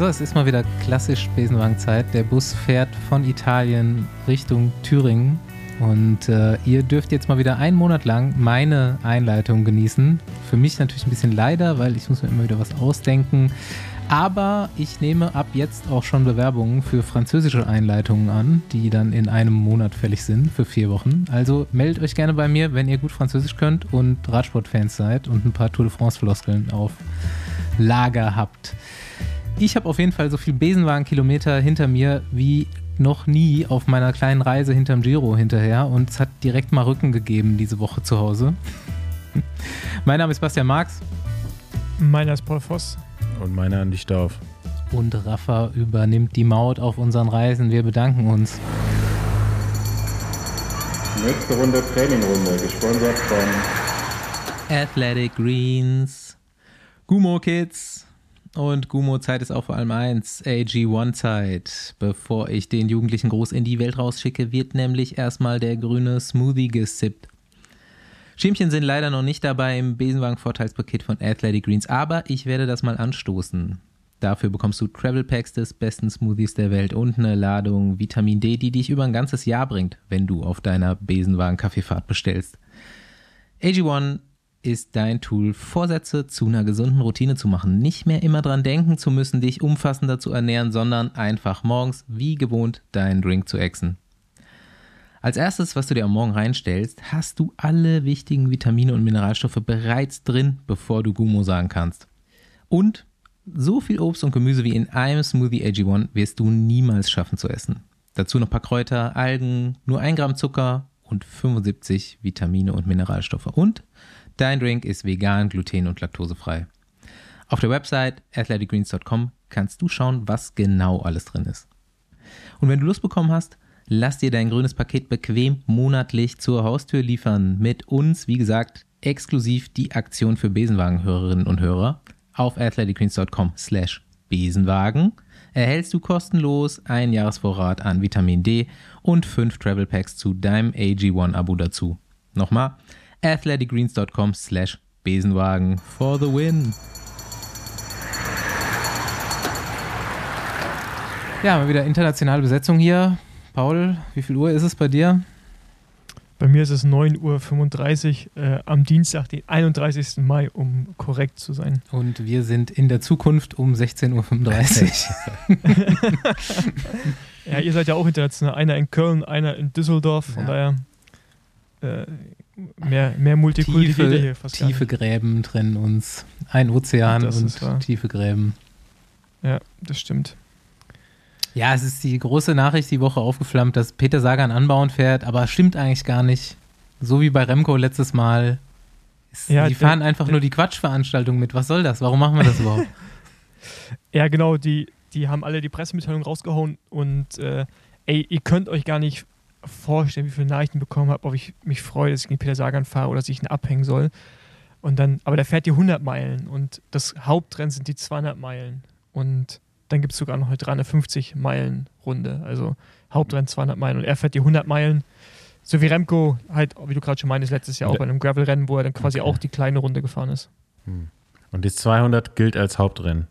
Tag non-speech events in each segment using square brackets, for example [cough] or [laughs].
So, es ist mal wieder klassisch Besenwagenzeit. Der Bus fährt von Italien Richtung Thüringen. Und äh, ihr dürft jetzt mal wieder einen Monat lang meine Einleitung genießen. Für mich natürlich ein bisschen leider, weil ich muss mir immer wieder was ausdenken. Aber ich nehme ab jetzt auch schon Bewerbungen für französische Einleitungen an, die dann in einem Monat fällig sind, für vier Wochen. Also meldet euch gerne bei mir, wenn ihr gut Französisch könnt und Radsportfans seid und ein paar Tour de France-Floskeln auf Lager habt. Ich habe auf jeden Fall so viel Besenwagen-Kilometer hinter mir wie noch nie auf meiner kleinen Reise hinterm Giro hinterher und es hat direkt mal Rücken gegeben diese Woche zu Hause. [laughs] mein Name ist Bastian Marx. Meiner ist Paul Voss. Und meiner nicht auf. Und Rafa übernimmt die Maut auf unseren Reisen. Wir bedanken uns. Nächste Runde Trainingrunde, gesponsert von Athletic Greens, Gumo Kids und Gumo-Zeit ist auch vor allem eins, AG1-Zeit. Bevor ich den Jugendlichen groß in die Welt rausschicke, wird nämlich erstmal der grüne Smoothie gesippt. Schämchen sind leider noch nicht dabei im Besenwagen-Vorteilspaket von Athletic Greens, aber ich werde das mal anstoßen. Dafür bekommst du Travel Packs des besten Smoothies der Welt und eine Ladung Vitamin D, die dich über ein ganzes Jahr bringt, wenn du auf deiner Besenwagen-Kaffeefahrt bestellst. AG1 ist dein Tool, Vorsätze zu einer gesunden Routine zu machen. Nicht mehr immer dran denken zu müssen, dich umfassender zu ernähren, sondern einfach morgens wie gewohnt deinen Drink zu exen. Als erstes, was du dir am Morgen reinstellst, hast du alle wichtigen Vitamine und Mineralstoffe bereits drin, bevor du Gumo sagen kannst. Und so viel Obst und Gemüse wie in einem Smoothie AG1 wirst du niemals schaffen zu essen. Dazu noch ein paar Kräuter, Algen, nur 1 Gramm Zucker und 75 Vitamine und Mineralstoffe. Und Dein Drink ist vegan, gluten- und laktosefrei. Auf der Website athleticgreens.com kannst du schauen, was genau alles drin ist. Und wenn du Lust bekommen hast, lass dir dein grünes Paket bequem monatlich zur Haustür liefern. Mit uns, wie gesagt, exklusiv die Aktion für Besenwagenhörerinnen und Hörer. Auf athleticgreens.com slash Besenwagen erhältst du kostenlos einen Jahresvorrat an Vitamin D und fünf Travel Packs zu deinem AG1-Abo dazu. Nochmal, athleticgreens.com slash Besenwagen for the win. Ja, mal wieder internationale Besetzung hier. Paul, wie viel Uhr ist es bei dir? Bei mir ist es 9.35 Uhr äh, am Dienstag, den 31. Mai, um korrekt zu sein. Und wir sind in der Zukunft um 16.35 Uhr. [laughs] ja, ihr seid ja auch international. Einer in Köln, einer in Düsseldorf. Von ja. daher äh, mehr, mehr Multikulti tiefe, hier fast Tiefe Gräben trennen uns. Ein Ozean das und tiefe Gräben. Ja, das stimmt. Ja, es ist die große Nachricht die Woche aufgeflammt, dass Peter Sagan anbauen fährt, aber stimmt eigentlich gar nicht. So wie bei Remco letztes Mal. Ist, ja, die fahren der, einfach der, nur die Quatschveranstaltung mit. Was soll das? Warum machen wir das überhaupt? [laughs] ja, genau. Die, die haben alle die Pressemitteilung rausgehauen und äh, ey, ihr könnt euch gar nicht vorstellen, wie viele Nachrichten bekommen habe, ob ich mich freue, dass ich gegen Peter Sagan fahre oder dass ich ihn abhängen soll. Und dann, aber der fährt die 100 Meilen und das Hauptrennen sind die 200 Meilen. Und dann gibt es sogar noch eine 350 Meilen Runde. Also Hauptrennen 200 Meilen und er fährt die 100 Meilen. So wie Remco halt, wie du gerade schon meinst, letztes Jahr auch bei einem Gravel-Rennen, wo er dann quasi okay. auch die kleine Runde gefahren ist. Hm. Und die 200 gilt als Hauptrennen?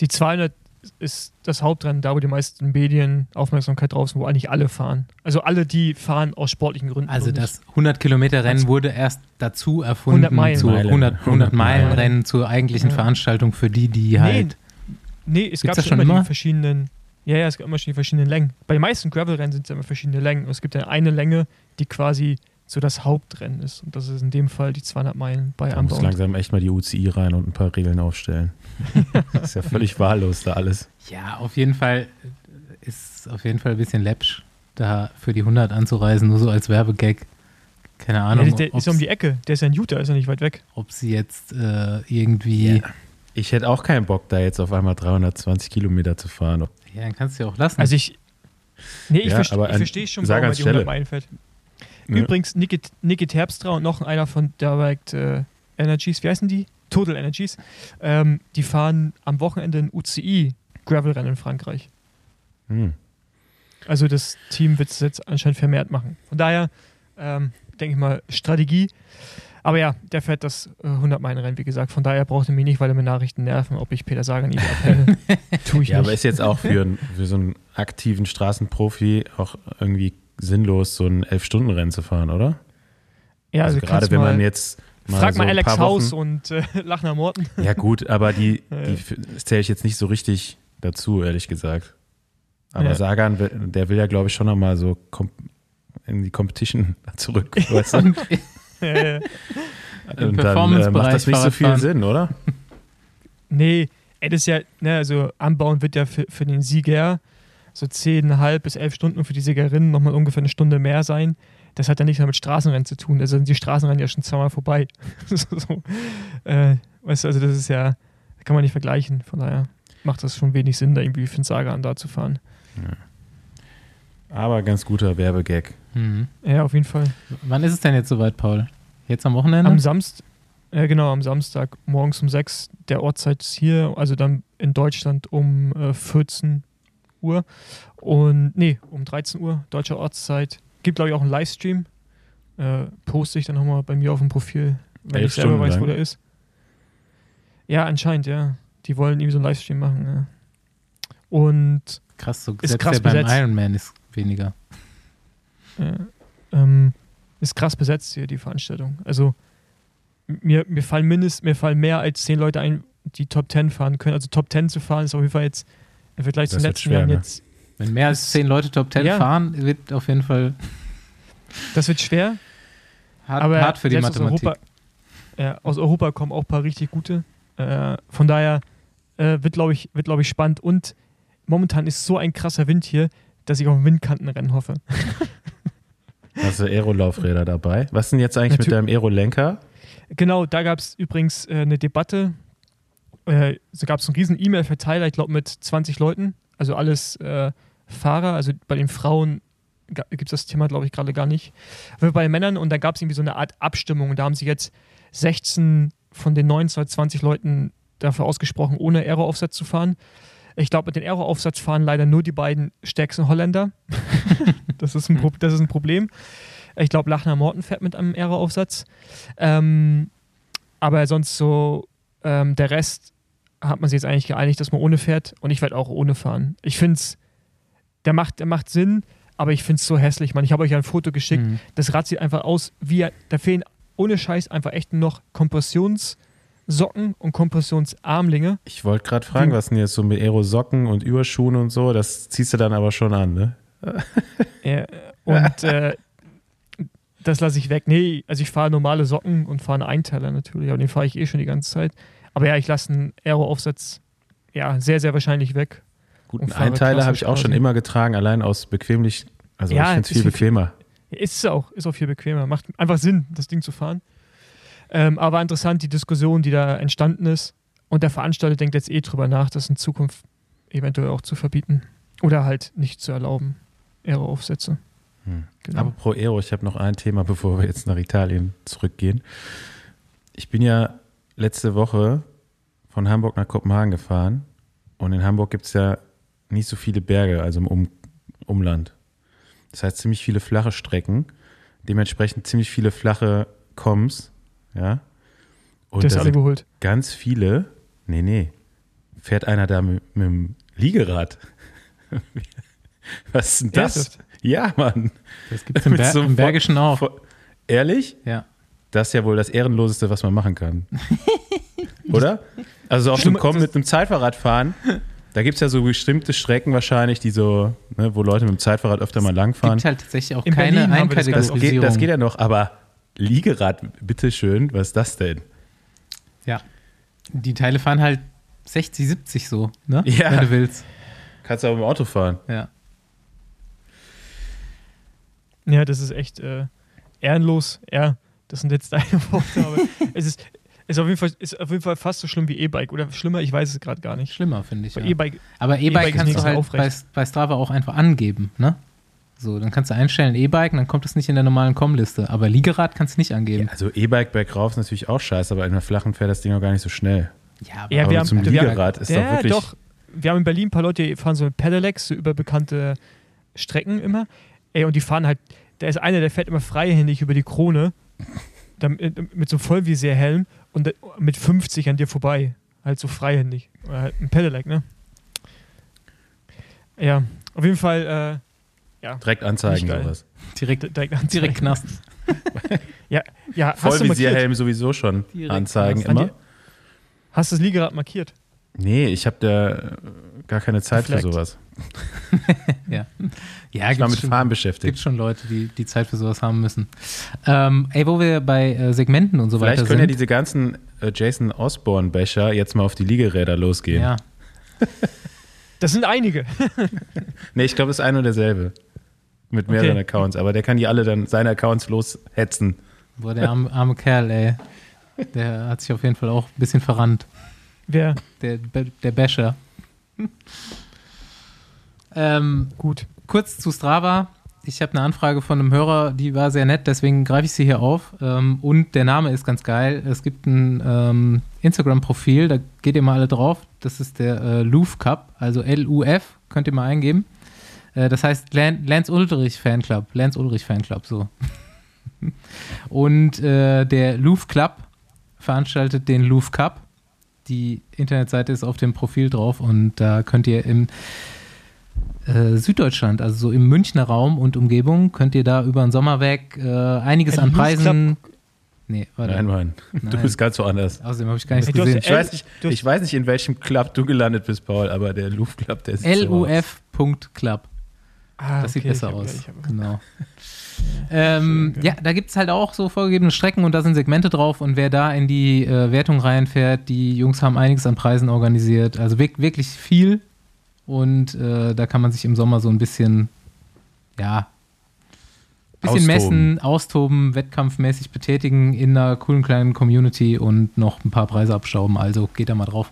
Die 200 ist das Hauptrennen, da wo die meisten Medien Aufmerksamkeit drauf sind, wo eigentlich alle fahren. Also alle, die fahren aus sportlichen Gründen. Also das 100 Kilometer Rennen wurde erst dazu erfunden 100 Meilen. zu 100, 100 Meilen Rennen zur eigentlichen ja. Veranstaltung für die, die halt. Nee, es Gibt's gab schon immer, immer die verschiedenen. Ja, ja, es gab immer schon die verschiedenen Längen. Bei den meisten Gravel-Rennen sind es immer verschiedene Längen. Und es gibt ja eine Länge, die quasi so das Hauptrennen ist. Und das ist in dem Fall die 200 Meilen bei Da muss langsam echt mal die UCI rein und ein paar Regeln aufstellen. Das [laughs] ist ja völlig wahllos da alles. Ja, auf jeden Fall ist auf jeden Fall ein bisschen läppsch, da für die 100 anzureisen, nur so als Werbegag. Keine Ahnung. Ja, der ist ja um die Ecke. Der ist ja in Utah, ist ja nicht weit weg. Ob sie jetzt äh, irgendwie. Ja. Ich hätte auch keinen Bock, da jetzt auf einmal 320 Kilometer zu fahren. Ja, dann kannst du ja auch lassen. Also ich. Nee, ich, ja, verste ich verstehe schon, warum man die 100 Meilen fährt. Übrigens, Niki, Niki Terpstra und noch einer von Direct äh, Energies, wie heißen die? Total Energies. Ähm, die fahren am Wochenende ein UCI Gravel-Rennen in Frankreich. Hm. Also das Team wird es jetzt anscheinend vermehrt machen. Von daher ähm, denke ich mal Strategie. Aber ja, der fährt das äh, 100 Meilen Rennen, wie gesagt. Von daher braucht er mich nicht, weil er mir Nachrichten nerven, ob ich Peter Sagan nicht abhänge. [laughs] Tue ich Ja, nicht. aber ist jetzt auch für, für so einen aktiven Straßenprofi auch irgendwie sinnlos, so ein Elf-Stunden-Rennen zu fahren, oder? ja, Also, also, gerade wenn man jetzt mal Frag so mal ein Alex paar Haus Wochen, und äh, [laughs] Lachner Morten. Ja gut, aber die, [laughs] die zähle ich jetzt nicht so richtig dazu, ehrlich gesagt. Aber Ja. Sagan, will- der will ja, glaube ich, schon nochmal so in die Competition [laughs] zurück. Weißt du? Und dann äh, Performance-Bereich macht das nicht so viel. Sinn, oder? nee, ey, das ist ja, ne, also anbauen wird ja für, für den Sieger so 10,5 bis 11 Stunden und für die Siegerin nochmal ungefähr eine Stunde mehr sein. Das hat ja nichts mehr mit Straßenrennen zu tun. Also sind die Straßenrennen ja schon zweimal vorbei. [laughs] so. Äh, weißt du, also das ist ja, kann man nicht vergleichen. Von daher macht das schon wenig Sinn, da irgendwie für den Sagan da zu fahren. Aber ganz guter Werbegag. Mhm. Ja, auf jeden Fall. Wann ist es denn jetzt soweit, Paul? Jetzt am Wochenende? Am Samstag, ja genau, am Samstag morgens um 6 der Ortszeit ist hier, also dann in Deutschland um äh, 14 Uhr und nee, um 13 Uhr deutscher Ortszeit. Gibt glaube ich auch einen Livestream. Äh, poste ich dann nochmal bei mir auf dem Profil, wenn Elf ich selber Stunden weiß, wo lang? der ist. Ja, anscheinend, ja. Die wollen irgendwie so einen Livestream machen, ja. Und krass, so ist selbst krass der beim besetzt. Ironman ist weniger. Ja, ähm, ist krass besetzt hier, die Veranstaltung. Also mir, mir fallen mindestens, mir fallen mehr als zehn Leute ein, die Top 10 fahren können. Also Top 10 zu fahren ist auf jeden Fall jetzt im Vergleich Das wird letzten schwer, Jahren ne? jetzt, Wenn mehr als zehn Leute Top 10 Ja. fahren, wird auf jeden Fall das wird schwer, hart, aber hart für die Mathematik. Aus Europa, ja, aus Europa kommen auch ein paar richtig gute. Äh, von daher äh, wird, glaube ich, wird, glaube ich, spannend und momentan ist so ein krasser Wind hier, dass ich auf ein Windkantenrennen hoffe. [laughs] Hast du Aerolaufräder dabei? Was ist denn jetzt eigentlich mit Natür- deinem Aerolenker? Genau, da gab es übrigens äh, eine Debatte. Äh, so gab es einen riesen E-Mail-Verteiler, ich glaube mit 20 Leuten, also alles äh, Fahrer, also bei den Frauen gibt es das Thema, glaube ich, gerade gar nicht. Aber bei den Männern und da gab es irgendwie so eine Art Abstimmung. Da haben sich jetzt 16 von den 19 oder 20 Leuten dafür ausgesprochen, ohne Aero-Aufsatz zu fahren. Ich glaube, mit den Aero-Aufsatz fahren leider nur die beiden stärksten Holländer. [laughs] das, ist ein das ist ein Problem. Ich glaube, Lachner Morten fährt mit einem Aero-Aufsatz. Ähm, aber sonst so, ähm, der Rest hat man sich jetzt eigentlich geeinigt, dass man ohne fährt und ich werde auch ohne fahren. Ich finde es, der macht, der macht Sinn, aber ich finde es so hässlich, Mann. Ich habe euch ja ein Foto geschickt. Mhm. Das Rad sieht einfach aus wie, da fehlen ohne Scheiß einfach echt noch Kompressionssocken und Kompressionsarmlinge. Ich wollte gerade fragen, Die- was denn jetzt so mit Aerosocken und Überschuhen und so, das ziehst du dann aber schon an, ne? Äh, und äh, das lasse ich weg. Nee, also ich fahre normale Socken und fahre einen Einteiler natürlich, aber den fahre ich eh schon die ganze Zeit. Aber ja, ich lasse einen Aero-Aufsatz ja, sehr, sehr wahrscheinlich weg. Gut, Und einen fahre Einteiler habe ich auch klassisch schon quasi. immer getragen, allein aus bequemlich, also Ja, ich finde es viel- bequemer. Ist es auch, ist auch viel bequemer. Macht einfach Sinn, das Ding zu fahren. Ähm, aber interessant, die Diskussion, die da entstanden ist. Und der Veranstalter denkt jetzt eh drüber nach, das in Zukunft eventuell auch zu verbieten. Oder halt nicht zu erlauben. Aero-Aufsätze. Hm. Genau. Aber pro Aero, ich habe noch ein Thema, bevor wir jetzt nach Italien zurückgehen. Ich bin ja letzte Woche von Hamburg nach Kopenhagen gefahren und in Hamburg gibt es ja nicht so viele Berge, also im um Umland. Das heißt ziemlich viele flache Strecken, dementsprechend ziemlich viele flache Koms, ja. Und ist da alle geholt. ganz viele, nee, nee, fährt einer da mit, mit dem Liegerad. [laughs] Was ist denn das? Ernsthaft? Ja, Mann. Das gibt es [laughs] im, Mit Ber so einem im Bergischen auch. Vor- Ehrlich? Ja. Das ist ja wohl das Ehrenloseste, was man machen kann. [laughs] Oder? Also auf dem Kommen das- mit einem Zeitfahrrad fahren, da gibt es ja so bestimmte Strecken wahrscheinlich, die so, ne, wo Leute mit dem Zeitfahrrad öfter mal langfahren. Gibt halt tatsächlich auch In keine wir das geht, Einkategorisierung. das geht ja noch, aber Liegerad, bitteschön, was ist das denn? Ja. Die Teile fahren halt 60, 70 so, ne? Ja. Wenn du willst. Kannst du aber im Auto fahren. Ja. Ja, das ist echt äh, ehrenlos. Ja, das sind jetzt deine [laughs] Worte, aber es ist, ist, auf jeden Fall, ist auf jeden Fall fast so schlimm wie E-Bike. Oder schlimmer, ich weiß es gerade gar nicht. Schlimmer, finde ich. Ja. E-Bike, Aber E-Bike ist kannst du halt bei, aufrecht. bei Strava auch einfach angeben, ne? So, dann kannst du einstellen E-Bike und dann kommt es nicht in der normalen Com-Liste. Aber Liegerad kannst du nicht angeben. Ja, also E-Bike bergauf ist natürlich auch scheiße, aber in einer flachen fährt das Ding auch gar nicht so schnell. Ja, Ja, aber wir haben- zum wir haben- Liegerad ist ja, doch wirklich. doch. Wir haben in Berlin ein paar Leute, die fahren so mit Pedelecs, so über bekannte Strecken immer. Ey, und die fahren halt, da ist einer, der fährt immer freihändig über die Krone. [laughs] dann, mit so Vollvisierhelm und mit 50 an dir vorbei. Halt so freihändig. Oder halt ein Pedelec, ne? Ja, auf jeden Fall, äh, ja. Direkt anzeigen, sowas. Direkt, direkt, anzeigen. direkt Knast. [laughs] ja, ja. Vollvisierhelm sowieso schon direkt anzeigen Knast. immer. Hast du das Liegerad markiert? Nee, ich habe da gar keine Zeit Reflekt. für sowas. [laughs] ja. ja ich war mit schon, Fahren beschäftigt. gibt schon Leute, die die Zeit für sowas haben müssen. Ähm, ey, wo wir bei äh, Segmenten und so Vielleicht weiter sind. Vielleicht können ja diese ganzen äh, Jason Osborne-Becher jetzt mal auf die Liegeräder losgehen. Ja. [laughs] das sind einige. [laughs] nee, ich glaube, es ist ein und derselbe. Mit mehreren okay. Accounts. Aber der kann die alle dann seine Accounts loshetzen. Boah, der arme, arme Kerl, ey. Der hat sich auf jeden Fall auch ein bisschen verrannt. Wer? Der, der Basher. Ähm, Gut. Kurz zu Strava. Ich habe eine Anfrage von einem Hörer, die war sehr nett, deswegen greife ich sie hier auf. Ähm, und der Name ist ganz geil. Es gibt ein ähm, Instagram-Profil, da geht ihr mal alle drauf. Das ist der äh, Luf Cup, also L-U-F, könnt ihr mal eingeben. Äh, das heißt Lance Ulrich Fanclub. Lance Ulrich Fanclub, so. [laughs] und äh, der Luf Club veranstaltet den Luf Cup die Internetseite ist auf dem Profil drauf und da könnt ihr im äh, Süddeutschland, also so im Münchner Raum und Umgebung, könnt ihr da über den Sommer weg äh, einiges an Preisen. Nee, warte. Nein, Mann. Nein. Du bist ganz woanders. Außerdem habe ich gar nichts hey, gesehen. Ich weiß, nicht, ich weiß nicht, in welchem Club du gelandet bist, Paul, aber der Luf Club, der ist LUF.club. Ah, das okay, sieht besser aus. Genau. [laughs] Ähm, ja, da gibt es halt auch so vorgegebene Strecken und da sind Segmente drauf und wer da in die äh, Wertung reinfährt, die Jungs haben einiges an Preisen organisiert. Also wirklich viel und äh, da kann man sich im Sommer so ein bisschen, ja, bisschen austoben. messen, austoben, wettkampfmäßig betätigen in einer coolen kleinen Community und noch ein paar Preise abstauben. Also geht da mal drauf.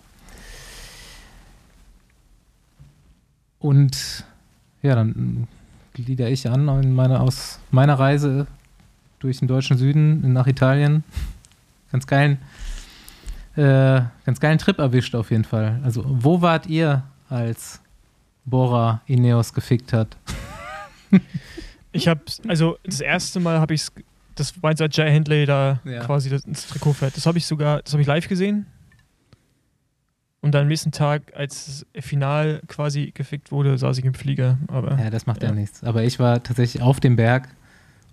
Und ja, dann glieder ich an in meine, aus meiner Reise durch den deutschen Süden nach Italien. Ganz geilen, äh, ganz geilen Trip erwischt auf jeden Fall. Also, wo wart ihr, als Bora Ineos gefickt hat? ich habe, also das erste Mal habe ich das war seit Jay Hindley da ja. quasi das, das Trikot fährt. Das habe ich sogar, das habe ich live gesehen. Und dann am nächsten Tag, als das Final quasi gefickt wurde, saß ich im Flieger. Aber, ja, das macht ja. ja nichts. Aber ich war tatsächlich auf dem Berg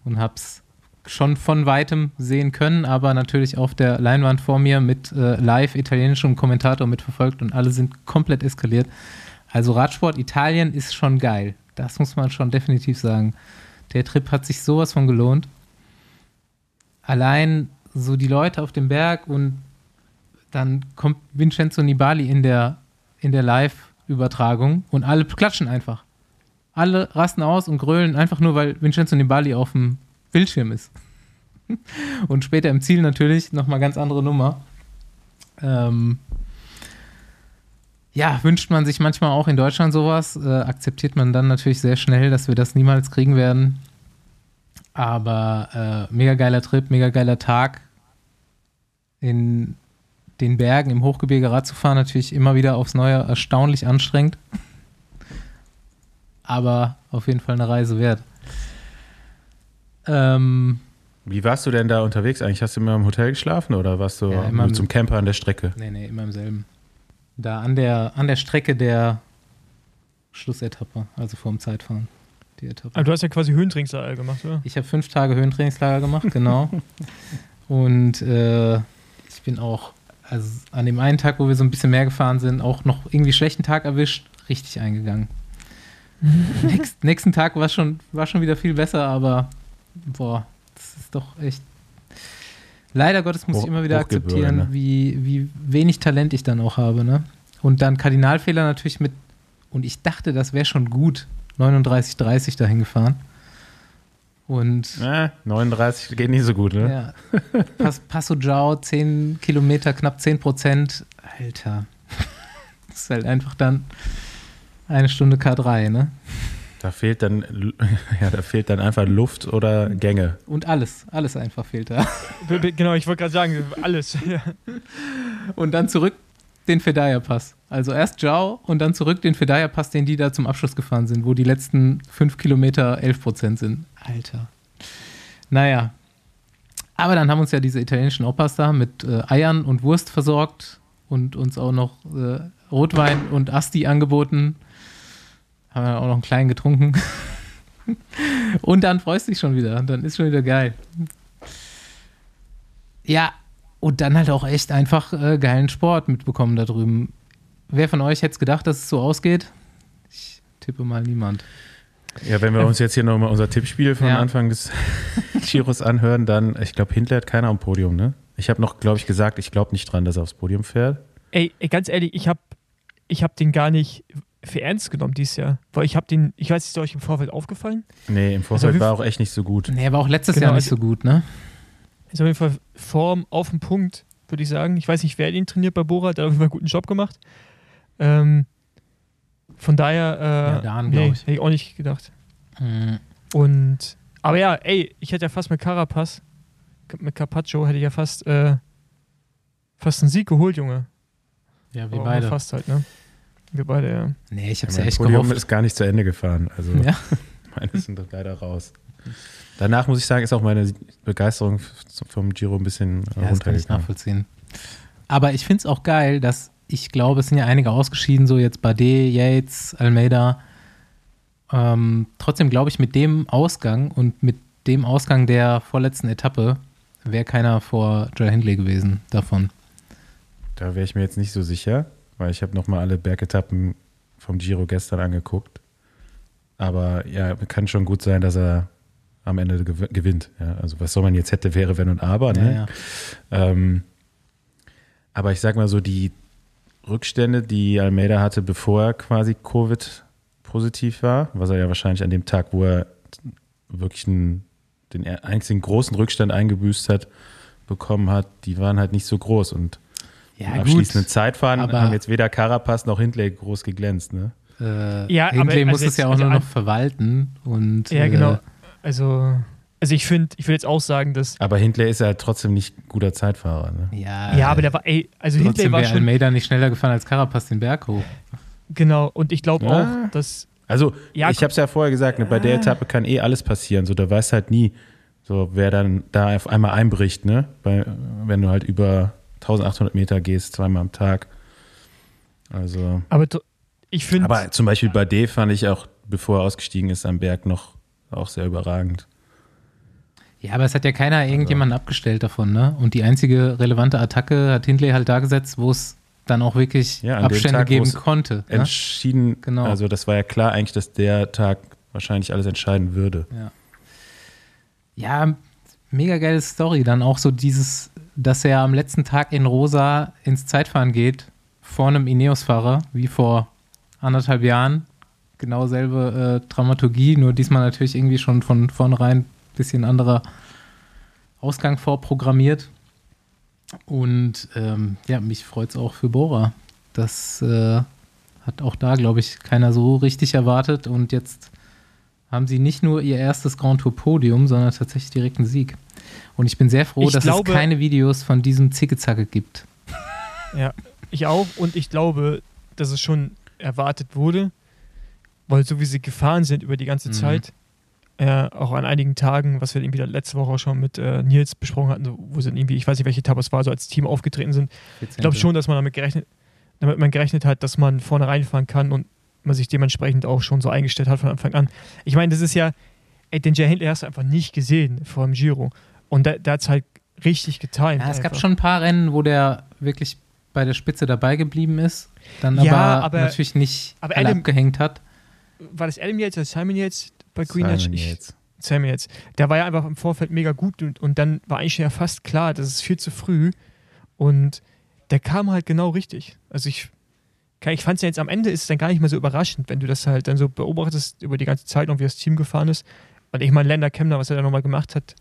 und hab's schon von weitem sehen können, aber natürlich auf der Leinwand vor mir mit äh, live italienischem Kommentator mitverfolgt und alle sind komplett eskaliert. Also Radsport Italien ist schon geil. Das muss man schon definitiv sagen. Der Trip hat sich sowas von gelohnt. Allein so die Leute auf dem Berg und dann kommt Vincenzo Nibali in der, in der Live-Übertragung und alle klatschen einfach. Alle rasten aus und grölen einfach nur, weil Vincenzo Nibali auf dem Bildschirm ist. [laughs] und später im Ziel natürlich nochmal ganz andere Nummer. Ähm, ja, wünscht man sich manchmal auch in Deutschland sowas, äh, akzeptiert man dann natürlich sehr schnell, dass wir das niemals kriegen werden. Aber äh, mega geiler Trip, mega geiler Tag. In den Bergen im Hochgebirge Rad zu fahren natürlich immer wieder aufs Neue erstaunlich anstrengend. Aber auf jeden Fall eine Reise wert. Ähm, Wie warst du denn da unterwegs eigentlich? Hast du immer im Hotel geschlafen oder warst du ja, nur zum Camper an der Strecke? Nee, nee, immer im selben. Da an der, an der Strecke der Schlussetappe, also vorm Zeitfahren. Die Etappe. Aber du hast ja quasi Höhentrainingslager gemacht, oder? Ich habe fünf Tage Höhentrainingslager gemacht, genau. [laughs] Und äh, ich bin auch also an dem einen Tag, wo wir so ein bisschen mehr gefahren sind, auch noch irgendwie schlechten Tag erwischt, richtig eingegangen. [laughs] Nächst, nächsten Tag war schon, war schon wieder viel besser, aber boah, das ist doch echt. Leider Gottes muss Hoch, ich immer wieder akzeptieren, ne? wie, wie wenig Talent ich dann auch habe. Ne? Und dann Kardinalfehler natürlich mit, und ich dachte, das wäre schon gut, 39, 30 dahin gefahren. Und ja, 39 geht nicht so gut, ne? Ja. Pass, Passo Giao, 10 Kilometer, knapp 10 Prozent. Alter. [laughs] Das ist halt einfach dann eine Stunde K3, ne? Da fehlt dann, [laughs] ja, da fehlt dann einfach Luft oder Gänge. Und alles, alles einfach fehlt da. [laughs] Genau, ich wollte gerade sagen, alles. [laughs] Und dann zurück den Fedaya-Pass. Also erst Zhao und dann zurück den Fedaya-Pass, den die da zum Abschluss gefahren sind, wo die letzten fünf Kilometer 11 Prozent sind. Alter. Naja. Aber dann haben uns ja diese italienischen Opas da mit äh, Eiern und Wurst versorgt und uns auch noch äh, Rotwein und Asti angeboten. Haben wir auch noch einen kleinen getrunken. [laughs] und dann freust du dich schon wieder. Dann ist schon wieder geil. Ja, und dann halt auch echt einfach äh, geilen Sport mitbekommen da drüben. Wer von euch hätte es gedacht, dass es so ausgeht? Ich tippe mal niemand. Ja, wenn wir uns jetzt hier nochmal unser Tippspiel von ja. Anfang des [laughs] Giros anhören, dann, ich glaube, Hindler hat keiner am Podium, ne? Ich habe noch, glaube ich, gesagt, ich glaube nicht dran, dass er aufs Podium fährt. Ey, ey ganz ehrlich, ich habe ich hab den gar nicht für ernst genommen dieses Jahr. Weil ich habe den, ich weiß, ist euch im Vorfeld aufgefallen? Nee, im Vorfeld also, war auch echt nicht so gut. Nee, er war auch letztes genau, Jahr nicht so gut, ne? Ist auf jeden Fall Form auf dem Punkt, würde ich sagen. Ich weiß nicht, wer ihn trainiert bei Bora, der hat auf jeden Fall einen guten Job gemacht. Ähm, von daher, äh, ja, nee, ich. hätte ich auch nicht gedacht. Mhm. Und, aber ja, ey, ich hätte ja fast mit Carapaz, mit Carpaccio hätte ich ja fast, äh, fast einen Sieg geholt, Junge. Ja, wir beide. Fast halt, ne? Wir beide, ja. Nee, ich hab's ja, ja echt Podium gehofft. ist gar nicht zu Ende gefahren. Also, ja. [laughs] meine sind doch leider raus. Danach muss ich sagen, ist auch meine Begeisterung vom Giro ein bisschen ja, das kann ich nachvollziehen. Aber ich finde es auch geil, dass ich glaube, es sind ja einige ausgeschieden, so jetzt Bardet, Yates, Almeida. Ähm, trotzdem glaube ich, mit dem Ausgang und mit dem Ausgang der vorletzten Etappe wäre keiner vor Joe Hindley gewesen davon. Da wäre ich mir jetzt nicht so sicher, weil ich habe nochmal alle Bergetappen vom Giro gestern angeguckt. Aber ja, kann schon gut sein, dass er am Ende gewinnt. Ja, also was soll man jetzt hätte, wäre, wenn und aber. Ne? Ja, ja. Ähm, aber ich sag mal so, die Rückstände, die Almeida hatte, bevor er quasi Covid positiv war, was er ja wahrscheinlich an dem Tag, wo er wirklich einen, den einzigen großen Rückstand eingebüßt hat, bekommen hat, die waren halt nicht so groß und ja, im abschließenden Zeitfahren haben jetzt weder Carapaz noch Hindley groß geglänzt. Ne? Äh, ja, Hindley aber, muss also es ja auch also nur noch verwalten und ja, genau. Äh, also, also ich finde, ich würde jetzt auch sagen, dass. Aber Hindley ist ja trotzdem nicht guter Zeitfahrer, ne? Ja, ja aber der war, ey, also Hindley war schon. Almeida nicht schneller gefahren als Carapaz den Berg hoch. Genau, und ich glaube ja. auch, dass. Also, ja, ich habe es ja vorher gesagt, ne, bei der Etappe kann eh alles passieren. So, da weiß halt nie, so wer dann da auf einmal einbricht, ne? Bei, wenn du halt über 1800 Meter gehst, zweimal am Tag. Also. Aber ich finde. Aber zum Beispiel bei D fand ich auch, bevor er ausgestiegen ist am Berg, noch auch sehr überragend. Ja, aber es hat ja keiner also irgendjemanden abgestellt davon, ne? Und die einzige relevante Attacke hat Hindley halt da gesetzt, wo es dann auch wirklich ja, Abstände Tag, geben konnte. Ne? Entschieden, ne? genau. Also das war ja klar eigentlich, dass der Tag wahrscheinlich alles entscheiden würde. Ja. Ja, mega geile Story. Dann auch so dieses, dass er am letzten Tag in Rosa ins Zeitfahren geht, vor einem Ineos-Fahrer, wie vor anderthalb Jahren genau selbe äh, Dramaturgie, nur diesmal natürlich irgendwie schon von vornherein ein bisschen anderer Ausgang vorprogrammiert. Und ähm, ja, mich freut es auch für Bora. Das äh, hat auch da, glaube ich, keiner so richtig erwartet. Und jetzt haben sie nicht nur ihr erstes Grand Tour Podium, sondern tatsächlich direkt einen Sieg. Und ich bin sehr froh, ich dass glaube, es keine Videos von diesem Zickezacke gibt. Ja, ich auch. Und ich glaube, dass es schon erwartet wurde weil so wie sie gefahren sind über die ganze mhm. Zeit, äh, auch an einigen Tagen, was wir irgendwie letzte Woche auch schon mit äh, Nils besprochen hatten, wo sie irgendwie, ich weiß nicht, welche Etappe es war, so als Team aufgetreten sind. Ich glaube schon, dass man damit gerechnet, damit man gerechnet hat, dass man vorne reinfahren kann und man sich dementsprechend auch schon so eingestellt hat von Anfang an. Ich meine, das ist ja, ey, den Jay Hindley hast du einfach nicht gesehen vor dem Giro. Und da, da hat es halt richtig getimt. Ja, es einfach. gab schon ein paar Rennen, wo der wirklich bei der Spitze dabei geblieben ist, dann ja, aber, aber, natürlich nicht aber Adam, abgehängt hat war das Adam jetzt oder Simon jetzt bei Green Simon jetzt. Simon jetzt. Der war ja einfach im Vorfeld mega gut und, und dann war eigentlich ja fast klar, das ist viel zu früh. Und der kam halt genau richtig. Also ich, ich fand es ja jetzt am Ende ist es dann gar nicht mehr so überraschend, wenn du das halt dann so beobachtest über die ganze Zeit und wie das Team gefahren ist. Und ich meine, Lender Kemner, was er da nochmal gemacht hat,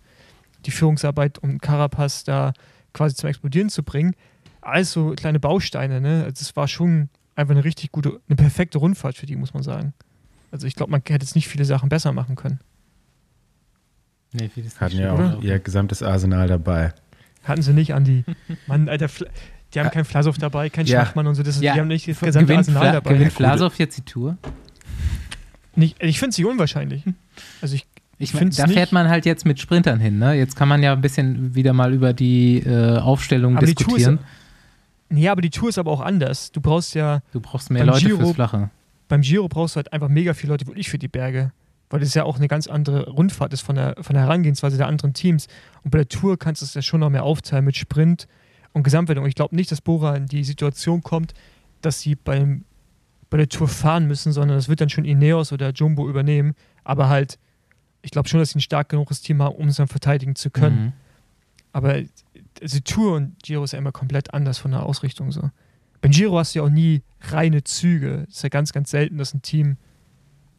die Führungsarbeit, um Carapaz da quasi zum Explodieren zu bringen. Alles so kleine Bausteine, ne? Also es war schon einfach eine richtig gute, eine perfekte Rundfahrt für die, muss man sagen. Also ich glaube, man hätte jetzt nicht viele Sachen besser machen können. Nee, vieles Hatten ja auch oder? ihr gesamtes Arsenal dabei. Hatten sie nicht, Andi. [laughs] Mann, Alter, die haben keinen Flasov dabei, keinen ja. Schachmann und so. Das, ja. Die haben nicht das gesamte gewinnt Arsenal Fla dabei. Gewinnt Flasov jetzt die Tour? Nicht, ich finde es nicht unwahrscheinlich. [laughs] Also ich, Ich meine, da fährt man halt jetzt mit Sprintern hin, ne? Jetzt kann man ja ein bisschen wieder mal über die äh, Aufstellung aber diskutieren. Die ist, ja, aber die Tour ist aber auch anders. Du brauchst ja. Du brauchst mehr Leute Giro, fürs Flache. Beim Giro brauchst du halt einfach mega viele Leute wirklich für die Berge. Weil das ja auch eine ganz andere Rundfahrt ist von der, von der Herangehensweise der anderen Teams. Und bei der Tour kannst du es ja schon noch mehr aufteilen mit Sprint und Gesamtwertung. Ich glaube nicht, dass Bora in die Situation kommt, dass sie beim, bei der Tour fahren müssen, sondern das wird dann schon Ineos oder Jumbo übernehmen. Aber halt, ich glaube schon, dass sie ein stark genuges Team haben, um es dann verteidigen zu können. Mhm. Aber also Tour und Giro ist ja immer komplett anders von der Ausrichtung so. Beim Giro hast du ja auch nie reine Züge. Es ist ja ganz, ganz selten, dass ein Team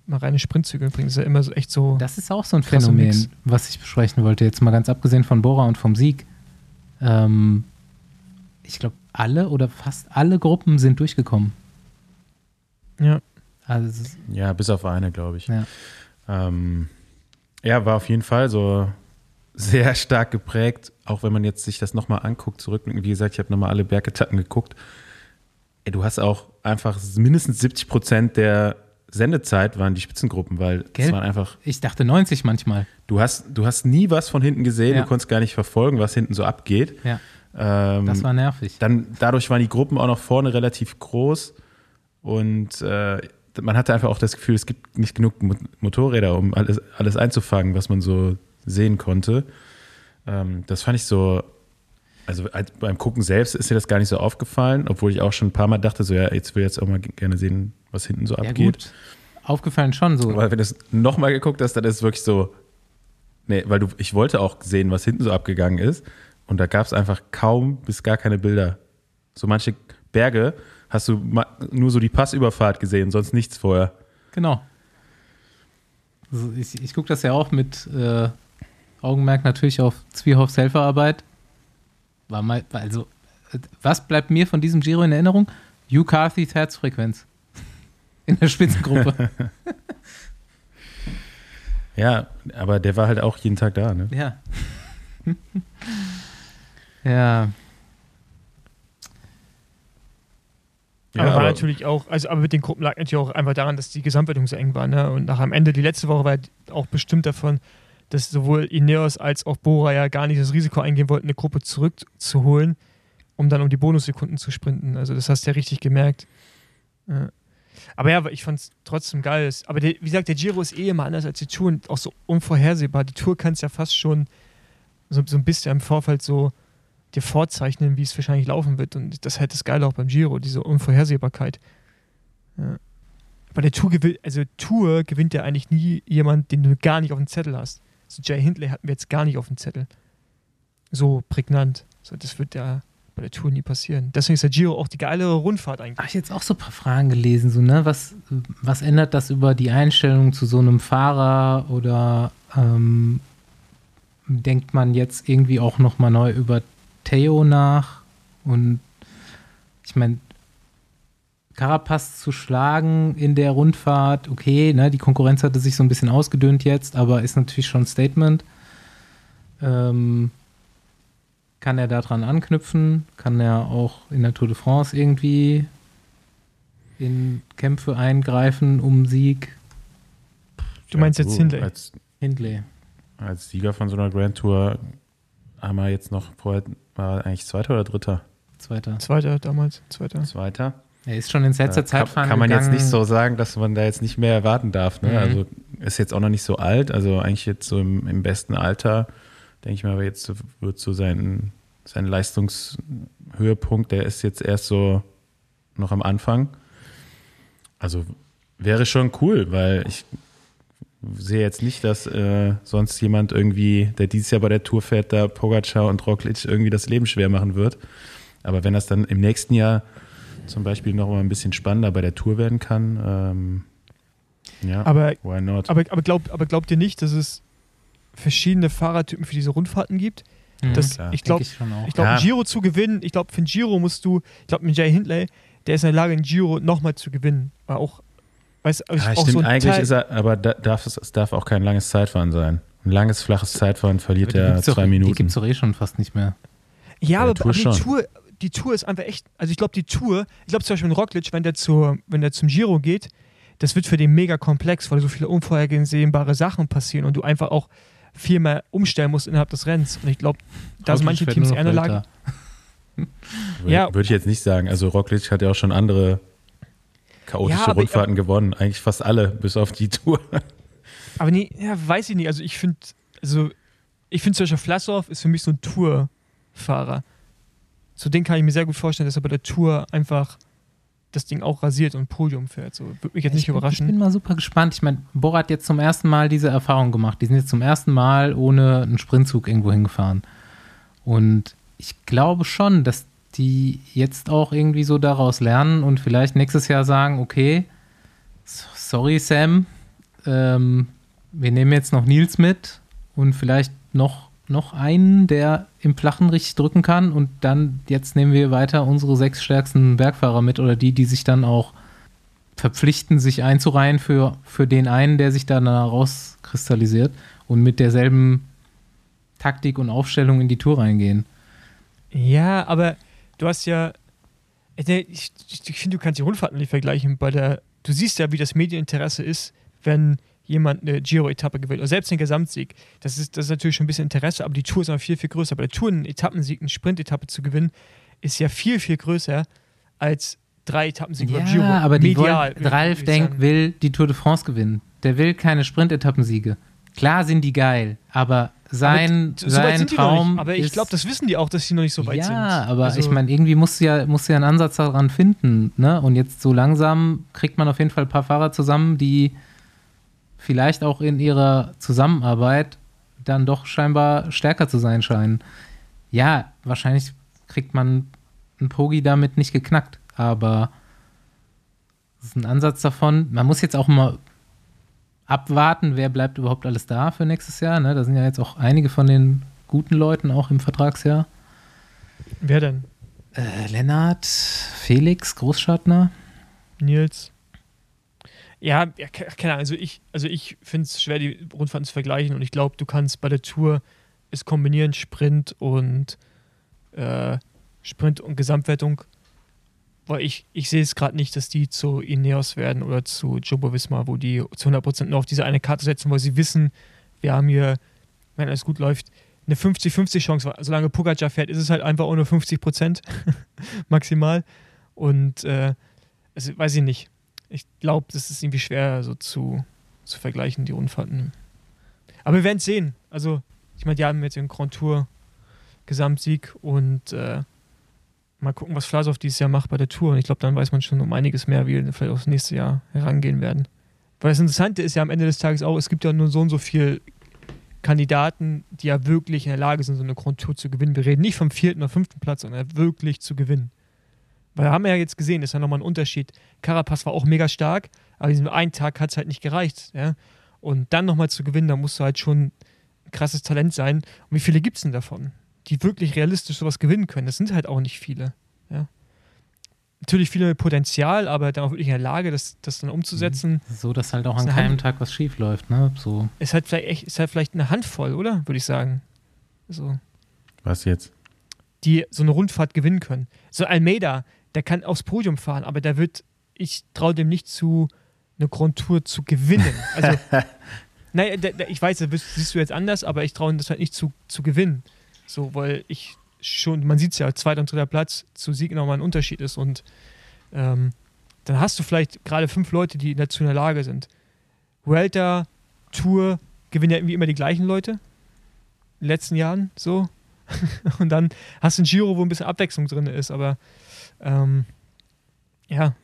mal reine Sprintzüge bringt. Das ist ja immer so echt so. Das ist auch so ein Phänomen, Mix. was ich besprechen wollte. Jetzt mal ganz abgesehen von Bora und vom Sieg. Ähm, ich glaube, alle oder fast alle Gruppen sind durchgekommen. Ja. Also, ja, bis auf eine, glaube ich. Ja. Ähm, ja, war auf jeden Fall so sehr stark geprägt, auch wenn man jetzt sich das nochmal anguckt, zurückblicken. Wie gesagt, ich habe nochmal alle Bergetappen geguckt. Ey, du hast auch einfach mindestens 70 Prozent der Sendezeit waren die Spitzengruppen, weil Gell? es waren einfach. Ich dachte 90 manchmal. Du hast, du hast nie was von hinten gesehen, ja. du konntest gar nicht verfolgen, was hinten so abgeht. Ja. Ähm, das war nervig. Dann, dadurch waren die Gruppen auch noch vorne relativ groß und äh, man hatte einfach auch das Gefühl, es gibt nicht genug Motorräder, um alles, alles einzufangen, was man so sehen konnte. Ähm, das fand ich so, also beim Gucken selbst ist dir das gar nicht so aufgefallen, obwohl ich auch schon ein paar Mal dachte, so ja, jetzt will ich jetzt auch mal gerne sehen, was hinten so ja, abgeht. Gut. Aufgefallen schon so. Aber wenn du es nochmal geguckt hast, dann ist es wirklich so, nee, weil du, ich wollte auch sehen, was hinten so abgegangen ist. Und da gab es einfach kaum bis gar keine Bilder. So manche Berge hast du nur so die Passüberfahrt gesehen, sonst nichts vorher. Genau. Also ich, ich gucke das ja auch mit äh, Augenmerk natürlich auf Zwiehoffs Helferarbeit. War mal, also, was bleibt mir von diesem Giro in Erinnerung? Hugh Carthys Herzfrequenz. [laughs] In der Spitzengruppe. [laughs] ja, aber der war halt auch jeden Tag da, ne? Ja. [laughs] ja. Ja, aber, war natürlich auch, also aber mit den Gruppen lag natürlich auch einfach daran, dass die Gesamtwertung so eng war. Ne? Und nach am Ende, die letzte Woche war auch bestimmt davon, dass sowohl Ineos als auch Bora ja gar nicht das Risiko eingehen wollten, eine Gruppe zurückzuholen, um dann um die Bonussekunden zu sprinten. Also das hast du ja richtig gemerkt. Ja. Aber ja, ich fand es trotzdem geil. Aber der, wie gesagt, der Giro ist eh immer anders als die Tour und auch so unvorhersehbar. Die Tour kannst ja fast schon so, so ein bisschen im Vorfeld so dir vorzeichnen, wie es wahrscheinlich laufen wird. Und das hätte es geil auch beim Giro, diese Unvorhersehbarkeit. Ja. Bei der Tour gewinnt, also Tour gewinnt ja eigentlich nie jemand, den du gar nicht auf dem Zettel hast. So Jay Hindley hatten wir jetzt gar nicht auf dem Zettel. So prägnant. So, das wird ja bei der Tour nie passieren. Deswegen ist der Giro auch die geilere Rundfahrt eigentlich. Habe ich jetzt auch so ein paar Fragen gelesen, so, ne? Was, was ändert das über die Einstellung zu so einem Fahrer oder ähm, denkt man jetzt irgendwie auch nochmal neu über Theo nach und ich meine, Carapaz zu schlagen in der Rundfahrt, okay, ne, die Konkurrenz hatte sich so ein bisschen ausgedünnt jetzt, aber ist natürlich schon ein Statement. Ähm, kann er daran anknüpfen? Kann er auch in der Tour de France irgendwie in Kämpfe eingreifen um Sieg? Du meinst jetzt Hindley? Als, Hindley. Als Sieger von so einer Grand Tour haben wir jetzt noch vorher, war eigentlich Zweiter oder Dritter? Zweiter. Zweiter damals, Zweiter. Zweiter. Er ist schon in letzter äh, Zeit Kann, kann man gegangen. jetzt nicht so sagen, dass man da jetzt nicht mehr erwarten darf. Ne? Mhm. Also ist jetzt auch noch nicht so alt. Also eigentlich jetzt so im, im besten Alter, denke ich mal, aber jetzt wird so sein, sein Leistungshöhepunkt, der ist jetzt erst so noch am Anfang. Also wäre schon cool, weil ich sehe jetzt nicht, dass äh, sonst jemand irgendwie, der dieses Jahr bei der Tour fährt, da Pogacar und Roglic irgendwie das Leben schwer machen wird. Aber wenn das dann im nächsten Jahr zum Beispiel noch mal ein bisschen spannender bei der Tour werden kann, ähm, ja, aber, why not? Aber, aber, glaub, aber glaubt ihr nicht, dass es verschiedene Fahrertypen für diese Rundfahrten gibt? Mhm, das, klar. ich glaube, ich, ich glaube, ja. Giro zu gewinnen, ich glaube, für ein Giro musst du, ich glaube, mit Jay Hindley, der ist in der Lage, ein Giro nochmal zu gewinnen. Auch Weißt, ja, stimmt, so eigentlich Teil ist er, aber da, darf es, es darf auch kein langes Zeitfahren sein. Ein langes, flaches Zeitfahren verliert er zwei doch, Minuten. Die gibt es doch eh schon fast nicht mehr. Ja, aber, aber die, Tour, die Tour ist einfach echt, also ich glaube, die Tour, ich glaube zum Beispiel in Roglic, wenn der, zur, wenn der zum Giro geht, das wird für den mega komplex, weil so viele unvorhergesehbare Sachen passieren und du einfach auch viel mehr umstellen musst innerhalb des Rennens. Und ich glaube, da sind manche Teams eher in der Lage. ja. Würde ich jetzt nicht sagen. Also Roglic hat ja auch schon andere chaotische ja, Rundfahrten ich, gewonnen. Eigentlich fast alle, bis auf die Tour. Aber nee, ja, weiß ich nicht. Also ich finde, also ich finde zum Beispiel Flassow ist für mich so ein Tourfahrer. So den kann ich mir sehr gut vorstellen, dass er bei der Tour einfach das Ding auch rasiert und Podium fährt. So würde mich jetzt nicht bin, überraschen. Ich bin mal super gespannt. Ich meine, Bora hat jetzt zum ersten Mal diese Erfahrung gemacht. Die sind jetzt zum ersten Mal ohne einen Sprintzug irgendwo hingefahren. Und ich glaube schon, dass die jetzt auch irgendwie so daraus lernen und vielleicht nächstes Jahr sagen, okay, sorry Sam, ähm, wir nehmen jetzt noch Nils mit und vielleicht noch noch einen, der im Flachen richtig drücken kann und dann jetzt nehmen wir weiter unsere sechs stärksten Bergfahrer mit oder die, die sich dann auch verpflichten, sich einzureihen für, für den einen, der sich dann rauskristallisiert und mit derselben Taktik und Aufstellung in die Tour reingehen. Ja, aber du hast ja, ich, ich finde, du kannst die Rundfahrten nicht vergleichen, bei der, du siehst ja, wie das Medieninteresse ist, wenn jemand eine Giro-Etappe gewinnt oder selbst den Gesamtsieg. Das ist, das ist natürlich schon ein bisschen Interesse, aber die Tour ist noch viel, viel größer. Bei der Tour einen Etappensieg, eine Sprint-Etappe zu gewinnen, ist ja viel, viel größer als drei Etappensieg ja, Giro. aber die Medial, wollen, Ralf Denk will die Tour de France gewinnen. Der will keine Sprint-Etappensiege. Klar sind die geil, aber sein, aber so sein Traum. Aber ich glaube, das wissen die auch, dass sie noch nicht so weit ja, sind. Ja, aber also ich meine, irgendwie musst du, ja, musst du ja einen Ansatz daran finden. Ne? Und jetzt so langsam kriegt man auf jeden Fall ein paar Fahrer zusammen, die vielleicht auch in ihrer Zusammenarbeit dann doch scheinbar stärker zu sein scheinen. Ja, wahrscheinlich kriegt man einen Pogi damit nicht geknackt, aber das ist ein Ansatz davon. Man muss jetzt auch mal abwarten, wer bleibt überhaupt alles da für nächstes Jahr. Ne? Da sind ja jetzt auch einige von den guten Leuten auch im Vertragsjahr. Wer denn? Äh, Lennart, Felix, Großschartner. Nils. Ja, ja keine Ahnung. Also ich, also ich finde es schwer, die Rundfahrten zu vergleichen und ich glaube, du kannst bei der Tour es kombinieren, Sprint und äh, Sprint und Gesamtwertung. Weil ich, ich sehe es gerade nicht, dass die zu Ineos werden oder zu Jumbo Visma, wo die zu 100% nur auf diese eine Karte setzen, weil sie wissen, wir haben hier, wenn alles gut läuft, eine 50-50 Chance. Solange Pogacar fährt, ist es halt einfach ohne 50% [laughs] maximal. Und äh, also, weiß ich nicht ich glaube, das ist irgendwie schwer so zu, zu vergleichen, die Rundfahrten. Aber wir werden es sehen. Also, ich meine, die haben jetzt den Grand Tour Gesamtsieg und äh, mal gucken, was Flasov dieses Jahr macht bei der Tour. Und ich glaube, dann weiß man schon um einiges mehr, wie wir vielleicht aufs nächste Jahr herangehen werden. Weil das Interessante ist ja am Ende des Tages auch, es gibt ja nur so und so viele Kandidaten, die ja wirklich in der Lage sind, so eine Grand Tour zu gewinnen. Wir reden nicht vom vierten oder fünften Platz, sondern wirklich zu gewinnen. Weil haben wir ja jetzt gesehen, ist ja nochmal ein Unterschied. Carapaz war auch mega stark, aber diesem einen Tag hat es halt nicht gereicht. Ja? Und dann nochmal zu gewinnen, da musst du halt schon ein krasses Talent sein. Und wie viele gibt es denn davon, die wirklich realistisch sowas gewinnen können? Das sind halt auch nicht viele. Ja? Natürlich viele mit Potenzial, aber dann auch wirklich in der Lage, das, das dann umzusetzen. Mhm. So, dass halt auch an keinem Hand Tag was schief läuft. Ne? So. Ist, halt vielleicht echt, ist halt vielleicht eine Handvoll, oder? Würde ich sagen. So. Was jetzt? Die so eine Rundfahrt gewinnen können. So Almeida, der kann aufs Podium fahren, aber der wird, ich traue dem nicht zu, eine Grand Tour zu gewinnen. [laughs] Also, naja, der, der, ich weiß, das siehst du jetzt anders, aber ich traue ihm das halt nicht zu, zu gewinnen. So, weil ich schon, man sieht es ja, zweiter und dritter Platz zu Sieg nochmal ein Unterschied ist und ähm, dann hast du vielleicht gerade fünf Leute, die dazu in der Lage sind. Welter, Tour, gewinnen ja irgendwie immer die gleichen Leute. In den letzten Jahren so. [laughs] und dann hast du ein Giro, wo ein bisschen Abwechslung drin ist, aber ähm, ja.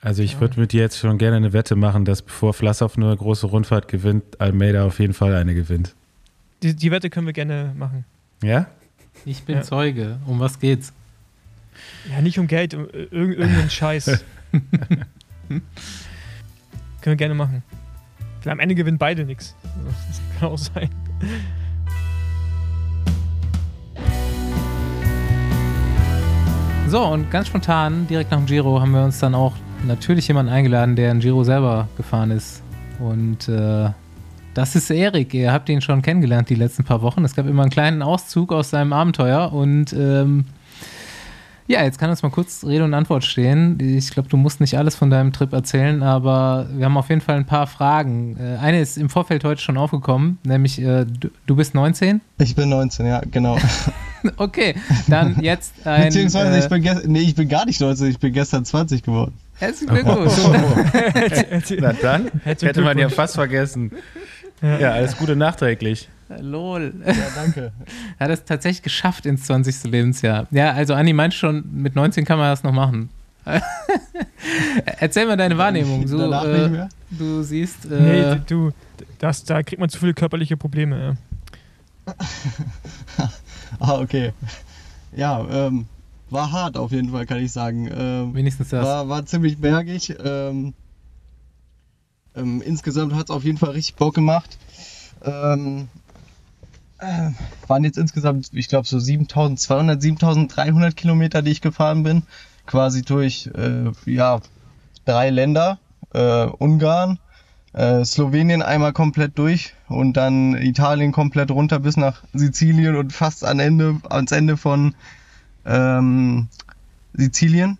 Also ich würde mit dir jetzt schon gerne eine Wette machen, dass bevor Flassow nur eine große Rundfahrt gewinnt, Almeida auf jeden Fall eine gewinnt. Die, die Wette können wir gerne machen. Ja? Ich bin ja. Zeuge. Um was geht's? Ja, nicht um Geld, um irg irgendeinen Scheiß. [laughs] können wir gerne machen. Am Ende gewinnen beide nichts. Das kann auch sein. So, und ganz spontan, direkt nach dem Giro, haben wir uns dann auch natürlich jemanden eingeladen, der in Giro selber gefahren ist. Und äh, das ist Erik. Ihr habt ihn schon kennengelernt die letzten paar Wochen. Es gab immer einen kleinen Auszug aus seinem Abenteuer und ähm, Ja, jetzt kann uns mal kurz Rede und Antwort stehen. Ich glaube, du musst nicht alles von deinem Trip erzählen, aber wir haben auf jeden Fall ein paar Fragen. Äh, eine ist im Vorfeld heute schon aufgekommen, nämlich äh, du, du bist 19? Ich bin 19, ja, genau. [laughs] okay, dann jetzt ein. Beziehungsweise, äh, ich, bin nee, ich bin gar nicht 19, ich bin gestern 20 geworden. Herzlichen Glückwunsch. Oh, [laughs] oh. [laughs] Na dann, hätte man ja fast vergessen. Ja, ja alles Gute nachträglich. Lol. Ja, danke. [laughs] Hat es tatsächlich geschafft ins 20. Lebensjahr. Ja, also Anni meint schon, mit 19 kann man das noch machen. [laughs] Erzähl mal deine Wahrnehmung. So, äh, nicht mehr? Du siehst. Äh, nee, du, das, da kriegt man zu viele körperliche Probleme. Ja. [laughs] ah, okay. Ja, ähm, war hart auf jeden Fall, kann ich sagen. Ähm, Wenigstens das. War, war ziemlich bergig. Ähm, ähm, insgesamt hat es auf jeden Fall richtig Bock gemacht. Ähm, äh, waren jetzt insgesamt, ich glaube, so 7200, 7300 Kilometer, die ich gefahren bin. Quasi durch, äh, ja, drei Länder. Äh, Ungarn, äh, Slowenien einmal komplett durch und dann Italien komplett runter bis nach Sizilien und fast an Ende, ans Ende von ähm, Sizilien.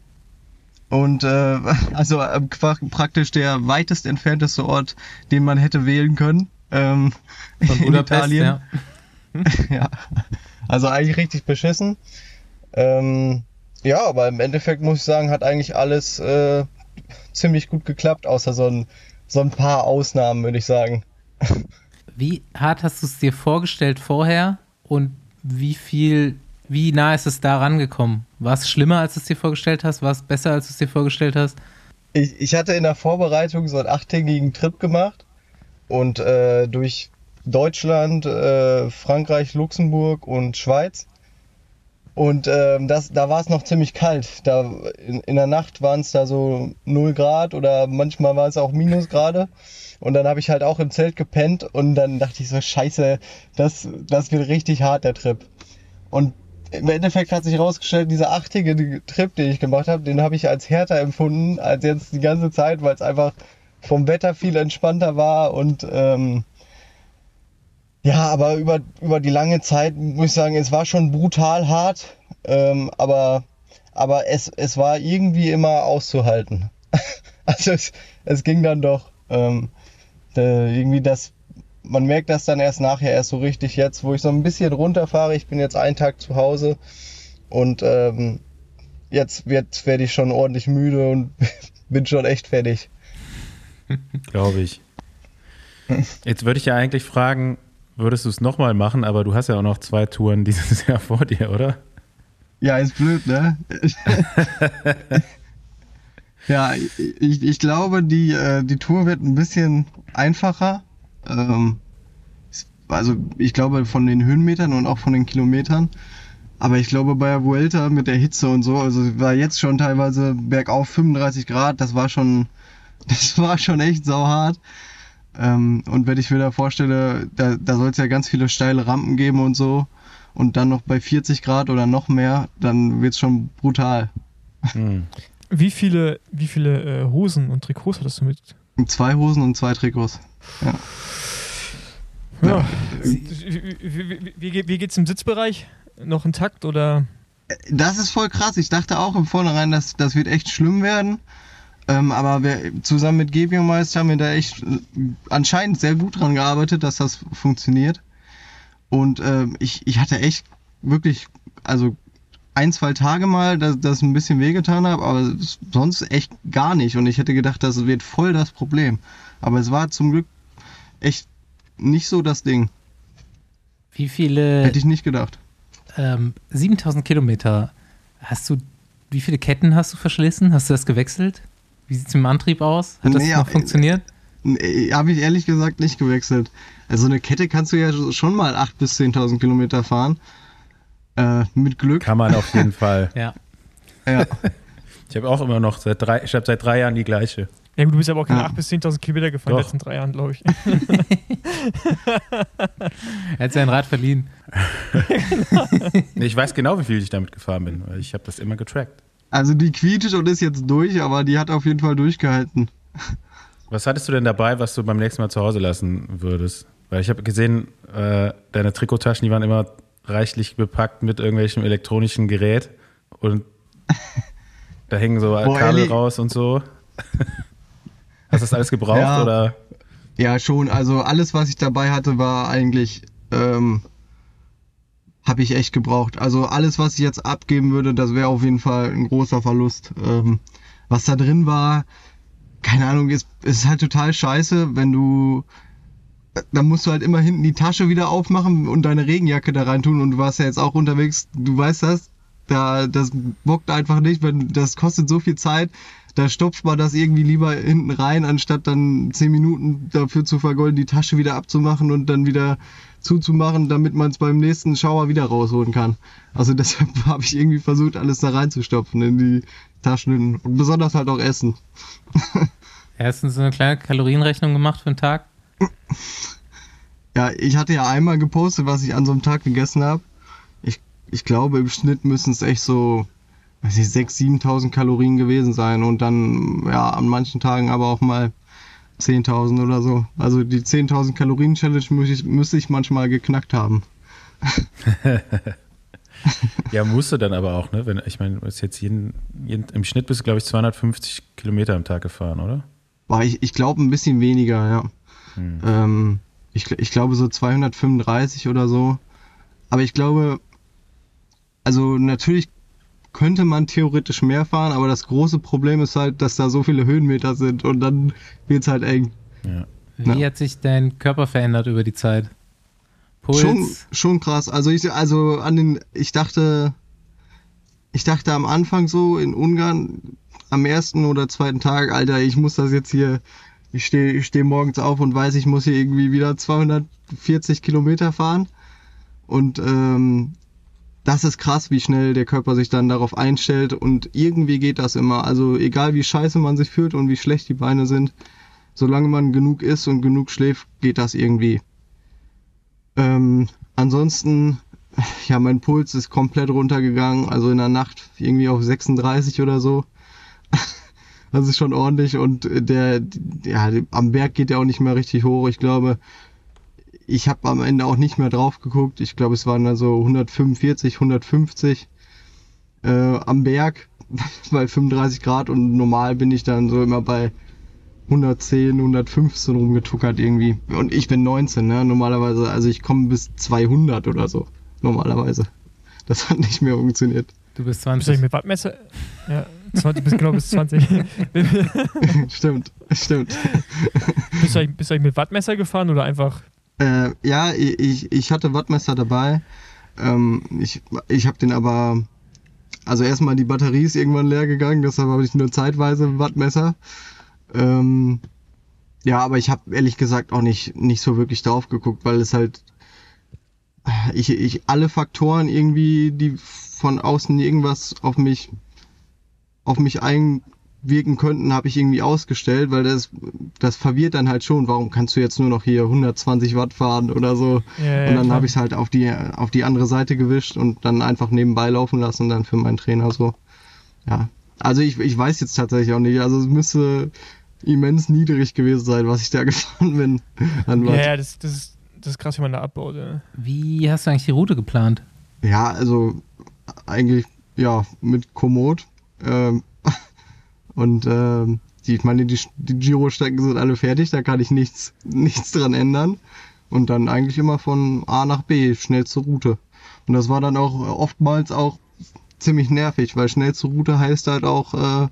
Und äh, [laughs] also äh, praktisch der weitest entfernteste Ort, den man hätte wählen können. Ähm, Von in Italien. Ja. [laughs] ja. Also eigentlich richtig beschissen. Ähm, ja, aber im Endeffekt muss ich sagen, hat eigentlich alles äh, ziemlich gut geklappt, außer so ein, so ein paar Ausnahmen, würde ich sagen. [laughs] Wie hart hast du es dir vorgestellt vorher und wie viel, wie nah ist es da rangekommen? War es schlimmer, als du es dir vorgestellt hast? War es besser, als du es dir vorgestellt hast? Ich, ich hatte in der Vorbereitung so einen achttägigen Trip gemacht und äh, durch Deutschland, äh, Frankreich, Luxemburg und Schweiz. Und ähm, das, da war es noch ziemlich kalt. Da, in, in der Nacht waren es da so 0 Grad oder manchmal war es auch Minusgrade. Und dann habe ich halt auch im Zelt gepennt und dann dachte ich so, scheiße, das, das wird richtig hart, der Trip. Und im Endeffekt hat sich herausgestellt, dieser achtige Trip, den ich gemacht habe, den habe ich als härter empfunden als jetzt die ganze Zeit, weil es einfach vom Wetter viel entspannter war und ähm, ja, aber über, über die lange Zeit muss ich sagen, es war schon brutal hart, ähm, aber, aber es, es war irgendwie immer auszuhalten. [laughs] also es, es ging dann doch. Ähm, irgendwie das, man merkt das dann erst nachher, erst so richtig jetzt, wo ich so ein bisschen runterfahre. Ich bin jetzt einen Tag zu Hause und ähm, jetzt, jetzt werde ich schon ordentlich müde und [laughs] bin schon echt fertig. [laughs] Glaube ich. Jetzt würde ich ja eigentlich fragen, würdest du es nochmal machen, aber du hast ja auch noch zwei Touren dieses [laughs] Jahr vor dir, oder? Ja, ist blöd, ne? ja, ich, ich glaube, die, äh, die Tour wird ein bisschen einfacher. Ähm, also ich glaube von den Höhenmetern und auch von den Kilometern. Aber ich glaube bei der Vuelta mit der Hitze und so, also war jetzt schon teilweise bergauf 35 Grad, das war schon, [laughs] das war schon echt sauhart. Ähm, und wenn ich mir da vorstelle, da, da soll es ja ganz viele steile Rampen geben und so, und dann noch bei 40 Grad oder noch mehr, dann wird es schon brutal. Hm. Wie viele, wie viele äh, Hosen und Trikots hattest du mit? Zwei Hosen und zwei Trikots. Ja. ja. Wie, wie, wie, geht's im Sitzbereich? Noch intakt oder? Das ist voll krass. Ich dachte auch im Vornherein, dass das wird echt schlimm werden. Ähm, aber wir, zusammen mit Gebiomeister haben wir da echt äh, anscheinend sehr gut dran gearbeitet, dass das funktioniert. Und äh, ich, ich hatte echt wirklich, also ein, zwei Tage mal, dass das ein bisschen wehgetan habe, aber sonst echt gar nicht. Und ich hätte gedacht, das wird voll das Problem. Aber es war zum Glück echt nicht so das Ding. Wie viele. Hätte ich nicht gedacht. Ähm, 7000 Kilometer. Hast du. Wie viele Ketten hast du verschlissen? Hast du das gewechselt? Wie sieht es mit dem Antrieb aus? Hat das nee, noch funktioniert? Nee, habe ich ehrlich gesagt nicht gewechselt. Also eine Kette kannst du ja schon mal 8.000 bis 10.000 Kilometer fahren. Äh, mit Glück. Kann man auf jeden [laughs] Fall. ja. ja. Ich habe auch immer noch seit drei, ich habe seit drei Jahren die gleiche. Ja, gut, du bist aber auch keine ja. 8.000 bis 10.000 Kilometer gefahren in den letzten drei Jahren, glaube ich. [laughs] er hat sein Rad verliehen. ich weiß genau, wie viel ich damit gefahren bin, weil ich habe das immer getrackt. Also die quietscht und ist jetzt durch, aber die hat auf jeden Fall durchgehalten. Was hattest du denn dabei, was du beim nächsten Mal zu Hause lassen würdest? Weil ich habe gesehen, äh, deine Trikottaschen, die waren immer reichlich bepackt mit irgendwelchem elektronischen Gerät. Und Da hängen so Boah, Kabel Elli- raus und so. Hast du das alles gebraucht Ja. oder? Ja, schon. Also alles, was ich dabei hatte, war eigentlich, ähm, habe ich echt gebraucht. Also alles, was ich jetzt abgeben würde, das wäre auf jeden Fall ein großer Verlust. Ähm, was da drin war, keine Ahnung, ist, ist halt total scheiße, wenn du, dann musst du halt immer hinten die Tasche wieder aufmachen und deine Regenjacke da rein tun und du warst ja jetzt auch unterwegs, du weißt das, da, das bockt einfach nicht, wenn, das kostet so viel Zeit, da stopft man das irgendwie lieber hinten rein, anstatt dann zehn Minuten dafür zu vergolden, die Tasche wieder abzumachen und dann wieder zuzumachen, damit man es beim nächsten Schauer wieder rausholen kann. Also [laughs] deshalb habe ich irgendwie versucht, alles da reinzustopfen in die Taschen und besonders halt auch Essen. [laughs] Erstens so eine kleine Kalorienrechnung gemacht für den Tag. Ja, ich hatte ja einmal gepostet, was ich an so einem Tag gegessen habe. Ich, ich glaube, im Schnitt müssen es echt so, weiß ich, 6.000, 7.000 Kalorien gewesen sein und dann, ja, an manchen Tagen aber auch mal 10.000 oder so. Also die 10.000 Kalorien Challenge müsste ich, müsste ich manchmal geknackt haben. [laughs] Ja, musst du dann aber auch, ne? Wenn, ich meine, jetzt jeden, jeden, im Schnitt bist du, glaube ich, 250 Kilometer am Tag gefahren, oder? War ich, ich glaube ein bisschen weniger, ja. Hm. Ähm, ich, ich glaube so 235 oder so. Aber ich glaube, also natürlich könnte man theoretisch mehr fahren, aber das große Problem ist halt, dass da so viele Höhenmeter sind und dann wird's halt eng. Ja. Wie Ja. hat sich dein Körper verändert über die Zeit? Puls? Schon, schon krass. Also ich, also an den, ich dachte, ich dachte am Anfang so in Ungarn am ersten oder zweiten Tag, Alter, ich muss das jetzt hier, ich stehe ich steh morgens auf und weiß, ich muss hier irgendwie wieder 240 Kilometer fahren. Und ähm, das ist krass, wie schnell der Körper sich dann darauf einstellt und irgendwie geht das immer. Also egal wie scheiße man sich fühlt und wie schlecht die Beine sind, solange man genug isst und genug schläft, geht das irgendwie. Ähm, ansonsten, [laughs] ja, mein Puls ist komplett runtergegangen, also in der Nacht irgendwie auf 36 oder so. [laughs] Das ist schon ordentlich und der, ja, am Berg geht er auch nicht mehr richtig hoch. Ich glaube, ich habe am Ende auch nicht mehr drauf geguckt. Ich glaube, es waren also 145, 150 äh, am Berg [laughs] bei 35 Grad und normal bin ich dann so immer bei 110, 115 rumgetuckert irgendwie. Und ich bin 19, ne? Normalerweise, also ich komme bis 200 oder so. Normalerweise. Das hat nicht mehr funktioniert. Du bist Bist du eigentlich 20. mit Wattmesser? Ja, 20, bis genau bis 20. [laughs] [laughs] stimmt, stimmt. bist, du bist du eigentlich mit Wattmesser gefahren oder einfach. Äh, ja, ich, ich hatte Wattmesser dabei. Ähm, ich ich habe den aber. Also erstmal die Batterie ist irgendwann leer gegangen, deshalb habe ich nur zeitweise ein Wattmesser. Ähm, ja, aber ich habe ehrlich gesagt auch nicht, nicht so wirklich drauf geguckt, weil es halt. Ich, ich alle Faktoren irgendwie, die von außen irgendwas auf mich auf mich einwirken könnten, habe ich irgendwie ausgestellt, weil das, das verwirrt dann halt schon. Warum kannst du jetzt nur noch hier 120 Watt fahren oder so? Ja, und dann klar. habe ich es halt auf die, auf die andere Seite gewischt und dann einfach nebenbei laufen lassen, dann für meinen Trainer so. Ja. Also ich, ich weiß jetzt tatsächlich auch nicht. Also es müsste immens niedrig gewesen sein, was ich da [laughs] gefahren bin. An Ja, Watt. ja, das, das, ist, das ist krass, wie man da abbaut. Ja. Wie hast du eigentlich die Route geplant? Ja, also eigentlich ja mit Komoot. Ähm, und ähm, die, ich meine, die, die Giro-Strecken sind alle fertig, da kann ich nichts, nichts dran ändern. Und dann eigentlich immer von A nach B, schnellste Route. Und das war dann auch oftmals auch ziemlich nervig, weil schnellste Route heißt halt auch äh,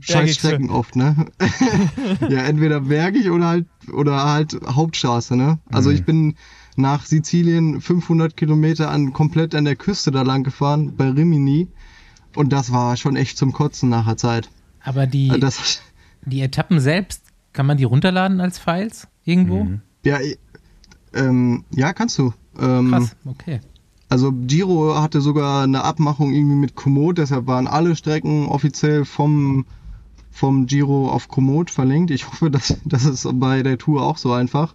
scheiß Strecken oft, ne? [laughs] ja, entweder bergig oder halt oder halt Hauptstraße, ne? Also Mhm. ich bin nach Sizilien 500 Kilometer an komplett an der Küste da lang gefahren bei Rimini und das war schon echt zum Kotzen nach der Zeit. Aber die, Also Das, die Etappen selbst, kann man die runterladen als Files irgendwo? Mhm. ja, ähm, ja, kannst du. Ähm, Krass, okay. Also Giro hatte sogar eine Abmachung irgendwie mit Komoot, deshalb waren alle Strecken offiziell vom, vom Giro auf Komoot verlinkt. Ich hoffe, dass das ist bei der Tour auch so einfach.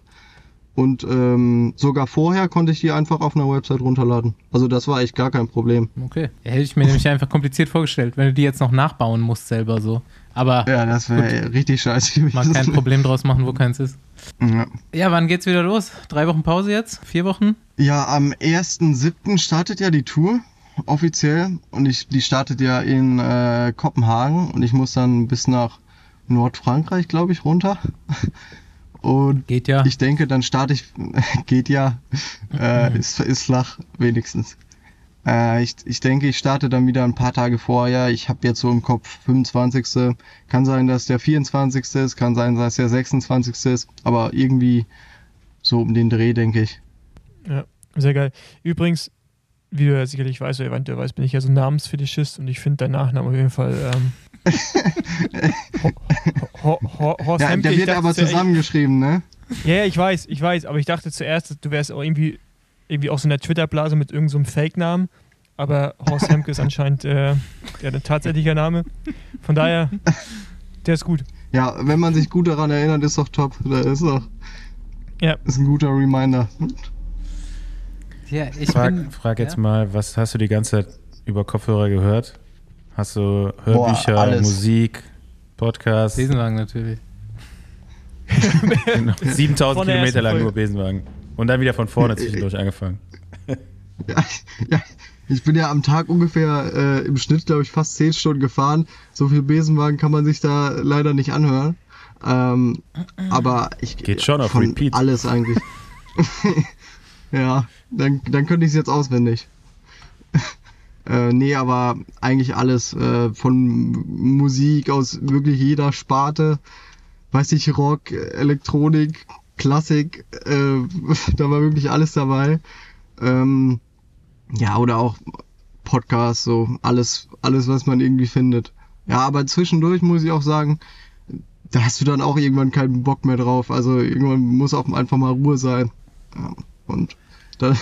Und ähm, sogar vorher konnte ich die einfach auf einer Website runterladen. Also das war echt gar kein Problem. Okay. Hätte ich mir nämlich einfach kompliziert vorgestellt, wenn du die jetzt noch nachbauen musst selber so. Aber Ja, das wäre richtig scheiße gewesen. mal kein Problem draus machen, wo keins ist. Ja. Ja, wann geht's wieder los? Drei Wochen Pause jetzt? Vier Wochen? Ja, am 1.7. startet ja die Tour. offiziell und ich, die startet ja in äh, Kopenhagen und ich muss dann bis nach Nordfrankreich, glaube ich, runter. Und Geht ja. ich denke, dann starte ich, [laughs] geht ja, äh, ist, ist flach wenigstens. Äh, ich, ich denke, ich starte dann wieder ein paar Tage vorher. Ich habe jetzt so im Kopf 25. Kann sein, dass der 24. ist, kann sein, dass der 26. ist, aber irgendwie so um den Dreh, denke ich. Ja, sehr geil. Übrigens, wie du ja sicherlich weißt, oder eventuell weißt, bin ich ja so ein Namensfetischist und ich finde deinen Nachnamen auf jeden Fall. Ähm, Ho Ho Ho Horst Ja, Hemke, der wird dachte aber zusammengeschrieben, ne? Ja, ja, ich weiß, ich weiß, aber ich dachte zuerst, du wärst auch irgendwie, irgendwie aus so einer Twitter-Blase mit irgendeinem so einem Fake-Namen. Aber Horst Hemke ist anscheinend äh, ja, der tatsächliche Name. Von daher, der ist gut. Ja, wenn man sich gut daran erinnert, ist doch top. Da ist doch Ja. ist ein guter Reminder. Ja, ich Frag, bin, frag jetzt ja. mal, was hast du die ganze Zeit über Kopfhörer gehört? Hast du Hörbücher, alles. Musik, Podcasts? Besenwagen natürlich. [laughs] Genau. 7000 Von der Kilometer lang nur Besenwagen. Und dann wieder von vorne [laughs] zwischendurch angefangen. Ja, ja, ich bin ja am Tag ungefähr äh, im Schnitt, glaube ich, fast 10 Stunden gefahren. So viel Besenwagen kann man sich da leider nicht anhören. Ähm, aber ich Geht schon auf von Repeat. alles eigentlich. [laughs] ja, dann, dann könnte ich es jetzt auswendig. Äh, nee, aber eigentlich alles äh, von Musik aus wirklich jeder Sparte. Weiß ich, Rock, Elektronik, Klassik, äh, [laughs] da war wirklich alles dabei. Ähm, ja, oder auch Podcasts, so alles, alles, was man irgendwie findet. Ja, aber zwischendurch muss ich auch sagen, da hast du dann auch irgendwann keinen Bock mehr drauf. Also irgendwann muss auch einfach mal Ruhe sein. Ja, und dann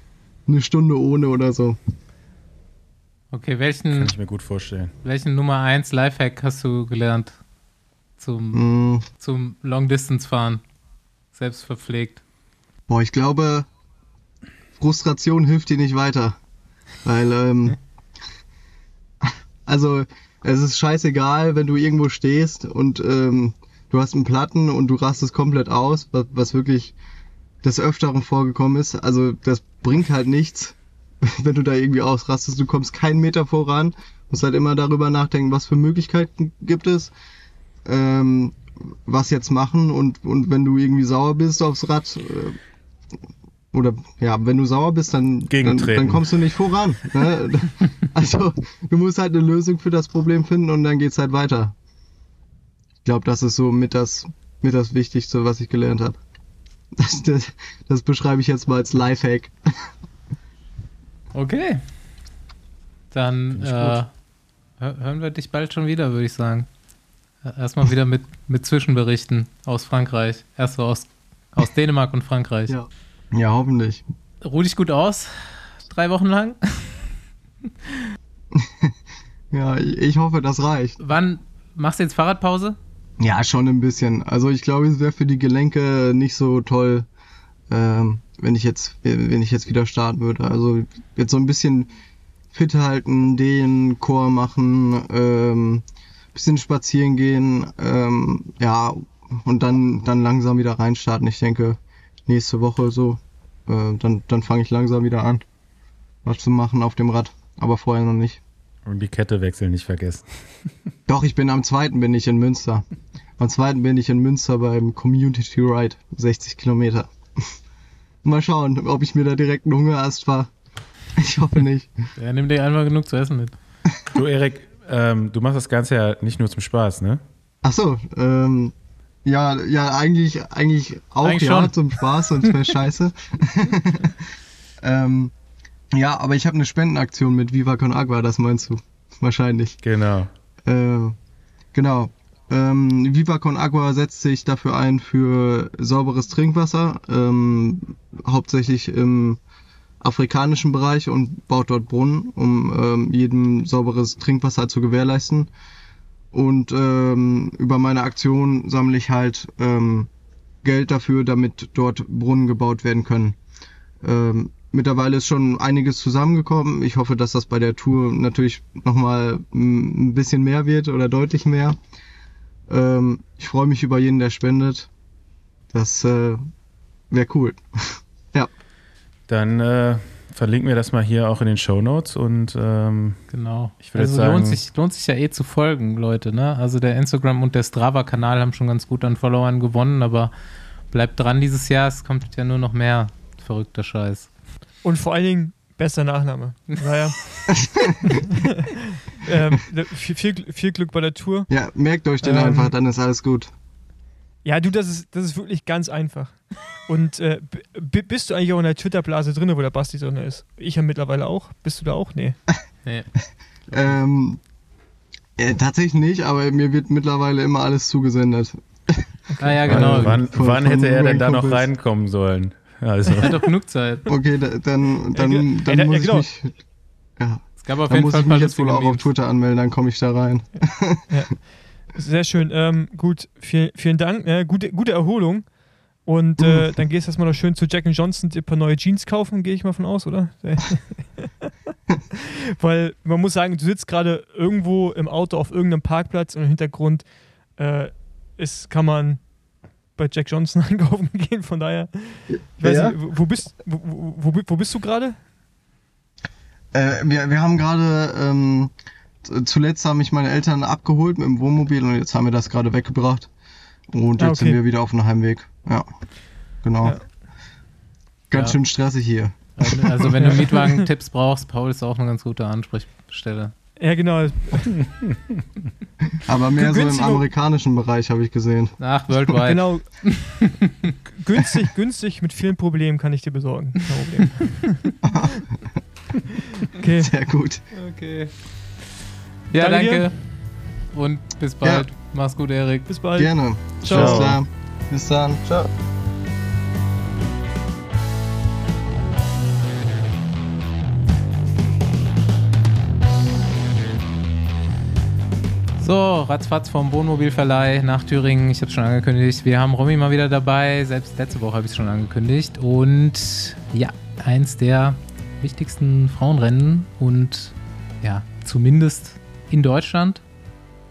[laughs] eine Stunde ohne oder so. Okay, Kann welchen, ich mir gut vorstellen. welchen Nummer 1 Lifehack hast du gelernt zum, Mm, zum Long-Distance-Fahren? Selbst verpflegt. boah, ich glaube, Frustration hilft dir nicht weiter. Weil, ähm, [laughs] also, es ist scheißegal, wenn du irgendwo stehst und ähm, du hast einen Platten und du rastest komplett aus, was, was wirklich des Öfteren vorgekommen ist. Also, das bringt halt nichts, [laughs] wenn du da irgendwie ausrastest. Du kommst keinen Meter voran, musst halt immer darüber nachdenken, was für Möglichkeiten gibt es. Ähm, was jetzt machen und, und wenn du irgendwie sauer bist aufs Rad, äh, oder ja, wenn du sauer bist, dann, dann, dann kommst du nicht voran. Ne? [laughs] Also du musst halt eine Lösung für das Problem finden und dann geht's halt weiter. Ich glaube, das ist so mit das, mit das Wichtigste, was ich gelernt habe. Das, das, das beschreibe ich jetzt mal als Lifehack. Okay. Dann äh, hören wir dich bald schon wieder, würde ich sagen. Äh, Erstmal wieder mit, mit Zwischenberichten aus Frankreich. Erst so aus, aus Dänemark und Frankreich. Ja. Ja, hoffentlich. Ruh dich gut aus. Drei Wochen lang. [laughs] Ja, ich ich hoffe, das reicht. Wann machst du jetzt Fahrradpause? Ja, schon ein bisschen. Also ich glaube, es wäre für die Gelenke nicht so toll, ähm, wenn ich jetzt, wenn ich jetzt wieder starten würde. Also jetzt so ein bisschen fit halten, den Chor machen, ähm, bisschen spazieren gehen, ähm, ja, und dann, dann langsam wieder reinstarten. Ich denke, nächste Woche so, äh, dann, dann fange ich langsam wieder an, was zu machen auf dem Rad, aber vorher noch nicht. Und die Kette wechseln nicht vergessen. [laughs] Doch, ich bin am zweiten bin ich in Münster. Am zweiten bin ich in Münster beim Community Ride, 60 Kilometer. Mal schauen, ob ich mir da direkt einen Hungerast fahre. [laughs] Ich hoffe nicht. Ja, nimm dir einmal genug zu essen mit. Du, Erik, ähm, du machst das Ganze ja nicht nur zum Spaß, ne? Ach so, ähm, ja, ja, eigentlich, eigentlich auch Eigentlich ja, schon. zum Spaß, sonst wäre scheiße. [laughs] ähm, ja, aber ich habe eine Spendenaktion mit Viva Con Agua, das meinst du? Wahrscheinlich. Genau. Äh, genau. Ähm, Viva Con Agua setzt sich dafür ein für sauberes Trinkwasser, ähm, hauptsächlich im afrikanischen Bereich und baut dort Brunnen, um ähm, jedem sauberes Trinkwasser zu gewährleisten. Und ähm, über meine Aktion sammle ich halt ähm, Geld dafür, damit dort Brunnen gebaut werden können. Ähm, mittlerweile ist schon einiges zusammengekommen. Ich hoffe, dass das bei der Tour natürlich nochmal ein bisschen mehr wird oder deutlich mehr. Ähm, ich freue mich über jeden, der spendet. Das äh, wäre cool. [laughs] ja. Dann äh, verlinken wir das mal hier auch in den Show Notes und ähm, Genau. Ich würde also sagen- lohnt sich, lohnt sich ja eh zu folgen, Leute, ne? Also der Instagram und der Strava-Kanal haben schon ganz gut an Followern gewonnen, aber bleibt dran dieses Jahr, es kommt ja nur noch mehr verrückter Scheiß. Und vor allen Dingen bester Nachname. Naja. [laughs] ähm, viel, viel, viel Glück bei der Tour. Ja, merkt euch den Ähm, einfach, dann ist alles gut. Ja, du, das ist, das ist wirklich ganz einfach. Und äh, bist du eigentlich auch in der Twitter-Blase drin, wo der Basti drin ist? Ich ja mittlerweile auch. Bist du da auch? Nee. Nee. [laughs] Ähm, äh, tatsächlich nicht, aber mir wird mittlerweile immer alles zugesendet. Ah ja, [laughs] genau. wann, Von- wann von hätte er denn da noch reinkommen sollen? Also, Er [laughs] hat doch genug Zeit. Okay, da, dann, dann, Ja, dann ja, muss genau. ich mich, ja, Es gab auf dann jeden muss Fall ich mich jetzt wohl auch auf. Twitter anmelden, dann komme ich da rein. Sehr schön. Ähm, gut, vielen, vielen Dank. Äh, gute, gute Erholung. Und äh, dann gehst du erstmal noch schön zu Jack Johnson dir ein paar neue Jeans kaufen, gehe ich mal von aus, oder? [laughs] Weil man muss sagen, du sitzt gerade irgendwo im Auto auf irgendeinem Parkplatz und im Hintergrund äh, ist, kann man bei Jack Johnson [laughs] einkaufen gehen. Von daher, ich weiß Ja? nicht, wo, bist, wo, wo, wo, bist du gerade? Äh, wir, wir haben gerade, ähm, zuletzt haben mich meine Eltern abgeholt mit dem Wohnmobil und jetzt haben wir das gerade weggebracht. Und Ah, jetzt okay. sind wir wieder auf dem Heimweg. Ja, genau. Ja. Ganz Ja. schön stressig hier. Also, also wenn du Mietwagen-Tipps brauchst, Paul ist auch eine ganz gute Ansprechstelle. Ja, genau. [laughs] Aber mehr so im amerikanischen Bereich habe ich gesehen. Ach, worldwide. Genau. [laughs] günstig, günstig, mit vielen Problemen kann ich dir besorgen. Kein Problem. [laughs] Okay. Sehr gut. Okay. Ja, Danke danke. Und bis bald. Mach's gut, Erik. Bis bald. Gerne. Ciao. Bis dann. Ciao. So, ratzfatz vom Wohnmobilverleih nach Thüringen. Ich habe schon angekündigt. Wir haben Romy mal wieder dabei. Selbst letzte Woche habe ich es schon angekündigt. Und ja, eins der wichtigsten Frauenrennen und ja, zumindest in Deutschland.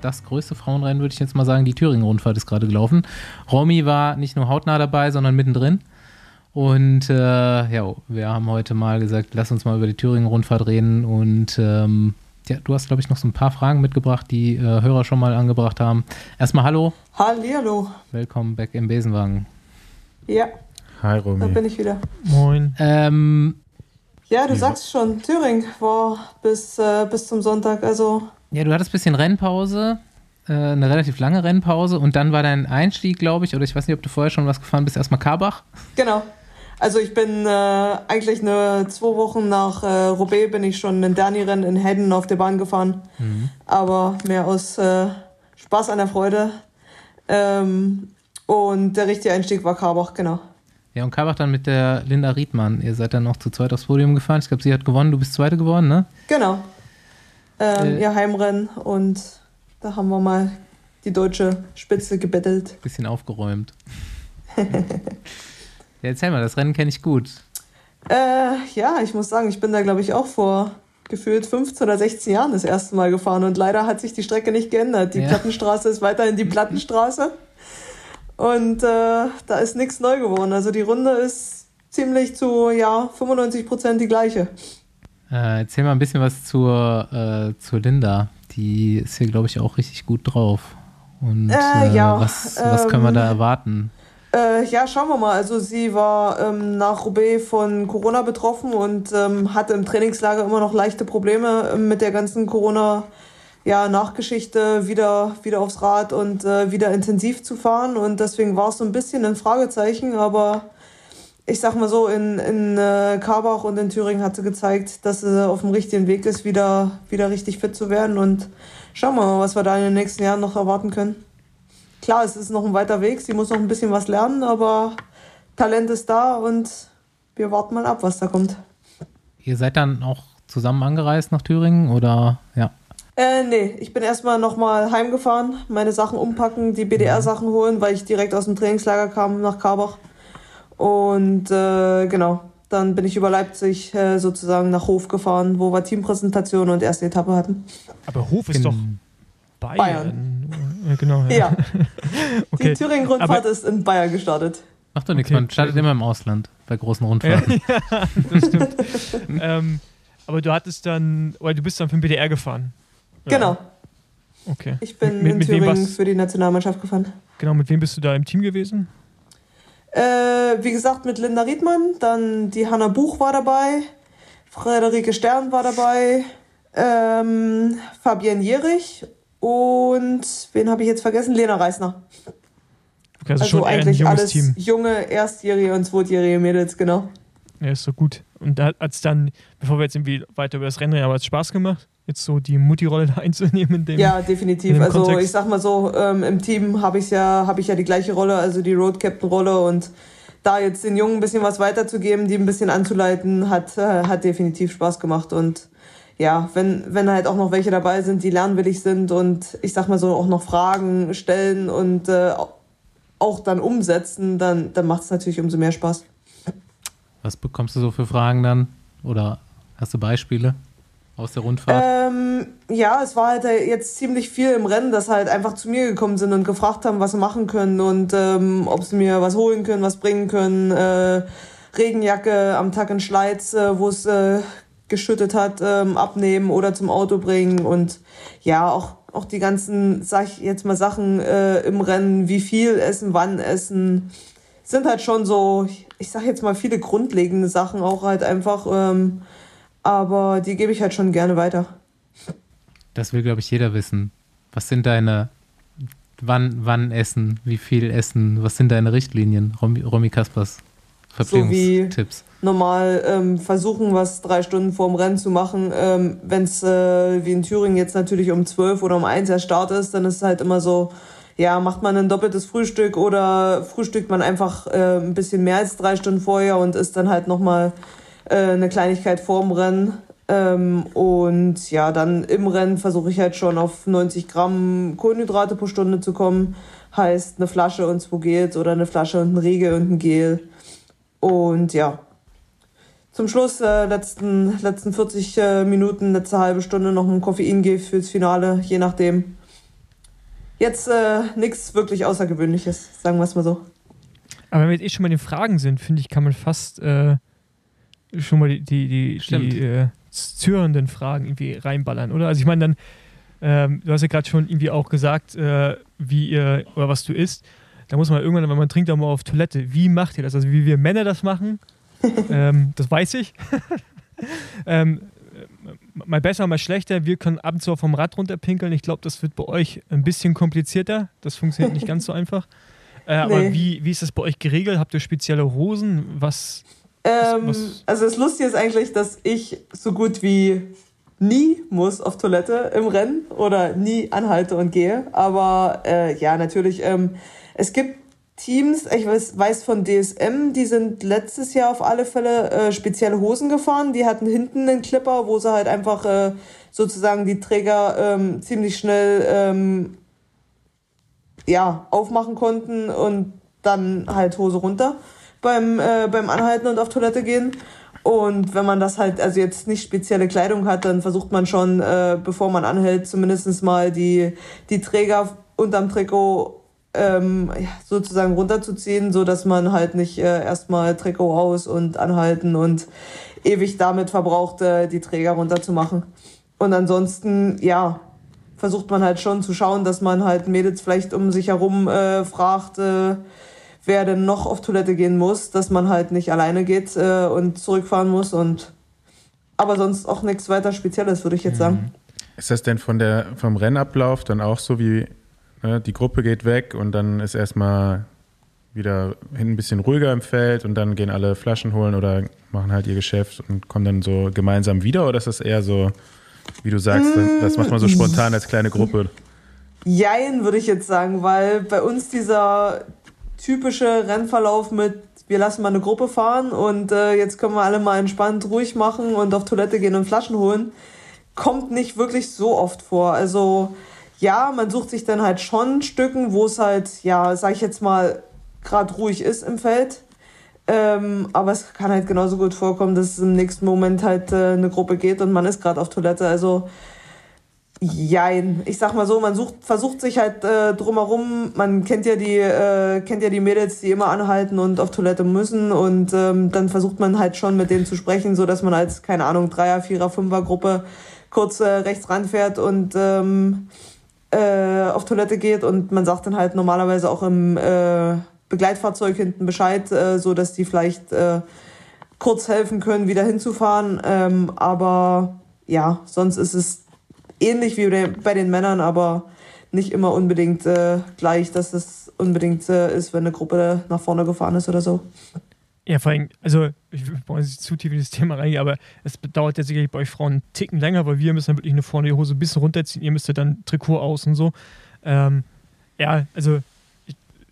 Das größte Frauenrennen, würde ich jetzt mal sagen. Die Thüringen-Rundfahrt ist gerade gelaufen. Romy war nicht nur hautnah dabei, sondern mittendrin. Und äh, ja, wir haben heute mal gesagt, lass uns mal über die Thüringen-Rundfahrt reden. Und ähm, ja, du hast, glaube ich, noch so ein paar Fragen mitgebracht, die äh, Hörer schon mal angebracht haben. Erstmal hallo, Hallihallo. willkommen back im Besenwagen. Ja, hi da Romy. bin ich wieder. Moin. Ähm, Ja, du sagst schon, Thüringen war bis, äh, bis zum Sonntag. Also, ja, du hattest ein bisschen Rennpause, äh, eine relativ lange Rennpause und dann war dein Einstieg, glaube ich, oder ich weiß nicht, ob du vorher schon was gefahren bist, erstmal Karbach. genau. Also ich bin äh, eigentlich eine, zwei Wochen nach äh, Roubaix bin ich schon ein Derni-Rennen in Hedden auf der Bahn gefahren. Aber mehr aus äh, Spaß an der Freude. Ähm, und der richtige Einstieg war Karbach, genau. Ja, und Karbach dann mit der Linda Riedmann. Ihr seid dann noch zu zweit aufs Podium gefahren. Ich glaube, sie hat gewonnen, du bist Zweite geworden, ne? Genau. Ähm, Äh. Ihr Heimrennen und da haben wir mal die deutsche Spitze gebettelt. Bisschen aufgeräumt. [laughs] ja, erzähl mal, das Rennen kenne ich gut. Äh, ja, ich muss sagen, ich bin da, glaube ich, auch vor gefühlt 15 oder 16 Jahren das erste Mal gefahren und leider hat sich die Strecke nicht geändert. Die Ja. Plattenstraße ist weiterhin die Plattenstraße und äh, da ist nichts neu geworden. Also die Runde ist ziemlich zu, ja, 95 Prozent die gleiche. Äh, erzähl mal ein bisschen was zur, äh, zur Linda. Die ist hier, glaube ich, auch richtig gut drauf. Und Äh, äh, ja, was, was können wir ähm, da erwarten? Äh, ja, schauen wir mal. Also sie war ähm, nach Roubaix von Corona betroffen und ähm, hatte im Trainingslager immer noch leichte Probleme ähm, mit der ganzen Corona. Ja, Nachgeschichte wieder, wieder aufs Rad und äh, wieder intensiv zu fahren. Und deswegen war es so ein bisschen ein Fragezeichen. Aber ich sag mal so, in, in äh, Karbach und in Thüringen hat sie gezeigt, dass sie auf dem richtigen Weg ist, wieder, wieder richtig fit zu werden. Und schauen wir mal, was wir da in den nächsten Jahren noch erwarten können. Klar, es ist noch ein weiter Weg, sie muss noch ein bisschen was lernen, aber Talent ist da und wir warten mal ab, was da kommt. Ihr seid dann auch zusammen angereist nach Thüringen oder ja? Äh, nee, ich bin erstmal nochmal heimgefahren, meine Sachen umpacken, die BDR-Sachen holen, weil ich direkt aus dem Trainingslager kam nach Karbach. Und äh, genau, dann bin ich über Leipzig äh, sozusagen nach Hof gefahren, wo wir Teampräsentation und erste Etappe hatten. Aber Hof ist In- doch Bayern. Ja, genau. Ja, [laughs] Okay. die Thüringen-Rundfahrt ist in Bayern gestartet. Macht doch nichts, Okay, man startet immer im Ausland. bei großen Rundfahrten. [laughs] ja, das stimmt. ähm, aber du hattest dann, oder du bist dann für den BDR gefahren. Genau. Okay. Ich bin Mit- in mit wem Thüringen warst- für die Nationalmannschaft gefahren. Genau, mit wem bist du da im Team gewesen? Äh, wie gesagt, mit Linda Riedmann, dann die Hanna Buch war dabei, Frederike Stern war dabei, ähm, Fabienne Jerich und wen habe ich jetzt vergessen? Lena Reisner. Okay, also, Also, schon eigentlich alles Team. junge, erstjährige und zweitjährige Mädels, genau. Ja, ist so gut. Und da hat es dann, bevor wir jetzt irgendwie weiter über das Rennen reden, aber hat es Spaß gemacht, jetzt so die Mutti-Rolle [laughs] da einzunehmen in dem. Ja, in definitiv. Also Kontext. ich sag mal so, ähm, im Team habe ich ja, habe ich ja die gleiche Rolle, also die Road Captain Rolle und da jetzt den Jungen ein bisschen was weiterzugeben, die ein bisschen anzuleiten, hat, äh, hat definitiv Spaß gemacht und ja, wenn, wenn halt auch noch welche dabei sind, die lernwillig sind und ich sag mal so auch noch Fragen stellen und äh, auch dann umsetzen, dann, dann macht es natürlich umso mehr Spaß. Was bekommst du so für Fragen dann? Oder hast du Beispiele aus der Rundfahrt? Ähm, ja, es war halt jetzt ziemlich viel im Rennen, dass halt einfach zu mir gekommen sind und gefragt haben, was sie machen können und ähm, ob sie mir was holen können, was bringen können. Äh, Regenjacke am Tag in Schleiz, äh, wo es äh, geschüttet hat, ähm, abnehmen oder zum Auto bringen und ja, auch, auch die ganzen, sag ich jetzt mal, Sachen äh, im Rennen, wie viel essen, wann essen, sind halt schon so, ich sag jetzt mal, viele grundlegende Sachen auch halt einfach. Ähm, aber die gebe ich halt schon gerne weiter. Das will, glaube ich, jeder wissen. Was sind deine, wann, wann essen, wie viel essen, was sind deine Richtlinien, Romy, Romy Kaspers Verpflegungstipps? Normal ähm, versuchen, was drei Stunden vorm Rennen zu machen. Ähm, Wenn es äh, wie in Thüringen jetzt natürlich um 12 oder um 1 der Start ist, dann ist es halt immer so, ja, macht man ein doppeltes Frühstück oder frühstückt man einfach äh, ein bisschen mehr als drei Stunden vorher und isst dann halt nochmal äh, eine Kleinigkeit vorm Rennen. Ähm, und ja, dann im Rennen versuche ich halt schon auf 90 Gramm Kohlenhydrate pro Stunde zu kommen. Heißt eine Flasche und zwei Gels oder eine Flasche und ein Riegel und ein Gel. Und ja, zum Schluss, äh, letzten, letzten 40 äh, Minuten, letzte halbe Stunde noch ein Koffeingel fürs Finale, je nachdem. Jetzt äh, nichts wirklich Außergewöhnliches, sagen wir es mal so. Aber wenn wir jetzt eh schon mal in den Fragen sind, finde ich, kann man fast äh, schon mal die, die, die, Stimmt. die äh, zürenden Fragen irgendwie reinballern, oder? Also ich meine dann, ähm, du hast ja gerade schon irgendwie auch gesagt, äh, wie ihr oder was du isst. Da muss man irgendwann, wenn man trinkt, auch mal auf Toilette. Wie macht ihr das? Also wie wir Männer das machen, ähm, das weiß ich. [laughs] ähm, mal besser, mal schlechter. Wir können ab und zu auch vom Rad runterpinkeln. Ich glaube, das wird bei euch ein bisschen komplizierter. Das funktioniert nicht ganz so einfach. Äh, Aber Nee. wie, wie ist das bei euch geregelt? Habt ihr spezielle Hosen? Was? Ähm, was- also das Lustige ist eigentlich, dass ich so gut wie nie muss auf Toilette im Rennen oder nie anhalte und gehe. Aber äh, ja, natürlich, ähm, es gibt Teams, ich weiß, weiß von DSM, die sind letztes Jahr auf alle Fälle äh, spezielle Hosen gefahren. Die hatten hinten einen Clipper, wo sie halt einfach äh, sozusagen die Träger ähm, ziemlich schnell ähm, ja, aufmachen konnten und dann halt Hose runter beim, äh, beim Anhalten und auf Toilette gehen. Und wenn man das halt, also jetzt nicht spezielle Kleidung hat, dann versucht man schon, äh, bevor man anhält, zumindest mal die, die Träger unterm Trikot ähm, sozusagen runterzuziehen, so dass man halt nicht äh, erstmal Trikot aus und anhalten und ewig damit verbraucht, äh, die Träger runterzumachen. Und ansonsten, ja, versucht man halt schon zu schauen, dass man halt Mädels vielleicht um sich herum äh, fragt, äh, wer denn noch auf Toilette gehen muss, dass man halt nicht alleine geht äh, und zurückfahren muss und aber sonst auch nichts weiter Spezielles, würde ich jetzt sagen. Ist das denn von der, vom Rennablauf dann auch so wie, die Gruppe geht weg und dann ist erstmal wieder hin ein bisschen ruhiger im Feld und dann gehen alle Flaschen holen oder machen halt ihr Geschäft und kommen dann so gemeinsam wieder oder ist das eher so, wie du sagst, das macht man so spontan als kleine Gruppe? Jein, würde ich jetzt sagen, weil bei uns dieser typische Rennverlauf mit wir lassen mal eine Gruppe fahren und äh, jetzt können wir alle mal entspannt ruhig machen und auf Toilette gehen und Flaschen holen, kommt nicht wirklich so oft vor. Also ja, man sucht sich dann halt schon Stücken, wo es halt, ja, sag ich jetzt mal, gerade ruhig ist im Feld. Ähm, aber es kann halt genauso gut vorkommen, dass es im nächsten Moment halt äh, eine Gruppe geht und man ist gerade auf Toilette. Also Jein. Ich sag mal so, man sucht, versucht sich halt äh, drumherum, man kennt ja die, äh, kennt ja die Mädels, die immer anhalten und auf Toilette müssen und ähm, dann versucht man halt schon mit denen zu sprechen, so dass man als, keine Ahnung, Dreier, Vierer, Fünfer Gruppe kurz äh, rechts ranfährt und ähm, äh, auf Toilette geht und man sagt dann halt normalerweise auch im äh, Begleitfahrzeug hinten Bescheid, äh, so dass die vielleicht äh, kurz helfen können, wieder hinzufahren. Ähm, aber ja, sonst ist es ähnlich wie bei den Männern, aber nicht immer unbedingt äh, gleich, dass es unbedingt äh, ist, wenn eine Gruppe nach vorne gefahren ist oder so. Ja, vor allem, also ich brauche nicht zu tief in das Thema reingehen, aber es dauert ja sicherlich bei euch Frauen einen Ticken länger, weil wir müssen dann wirklich nur vorne die Hose ein bisschen runterziehen, ihr müsst ja dann Trikot aus und so. Ähm, ja, also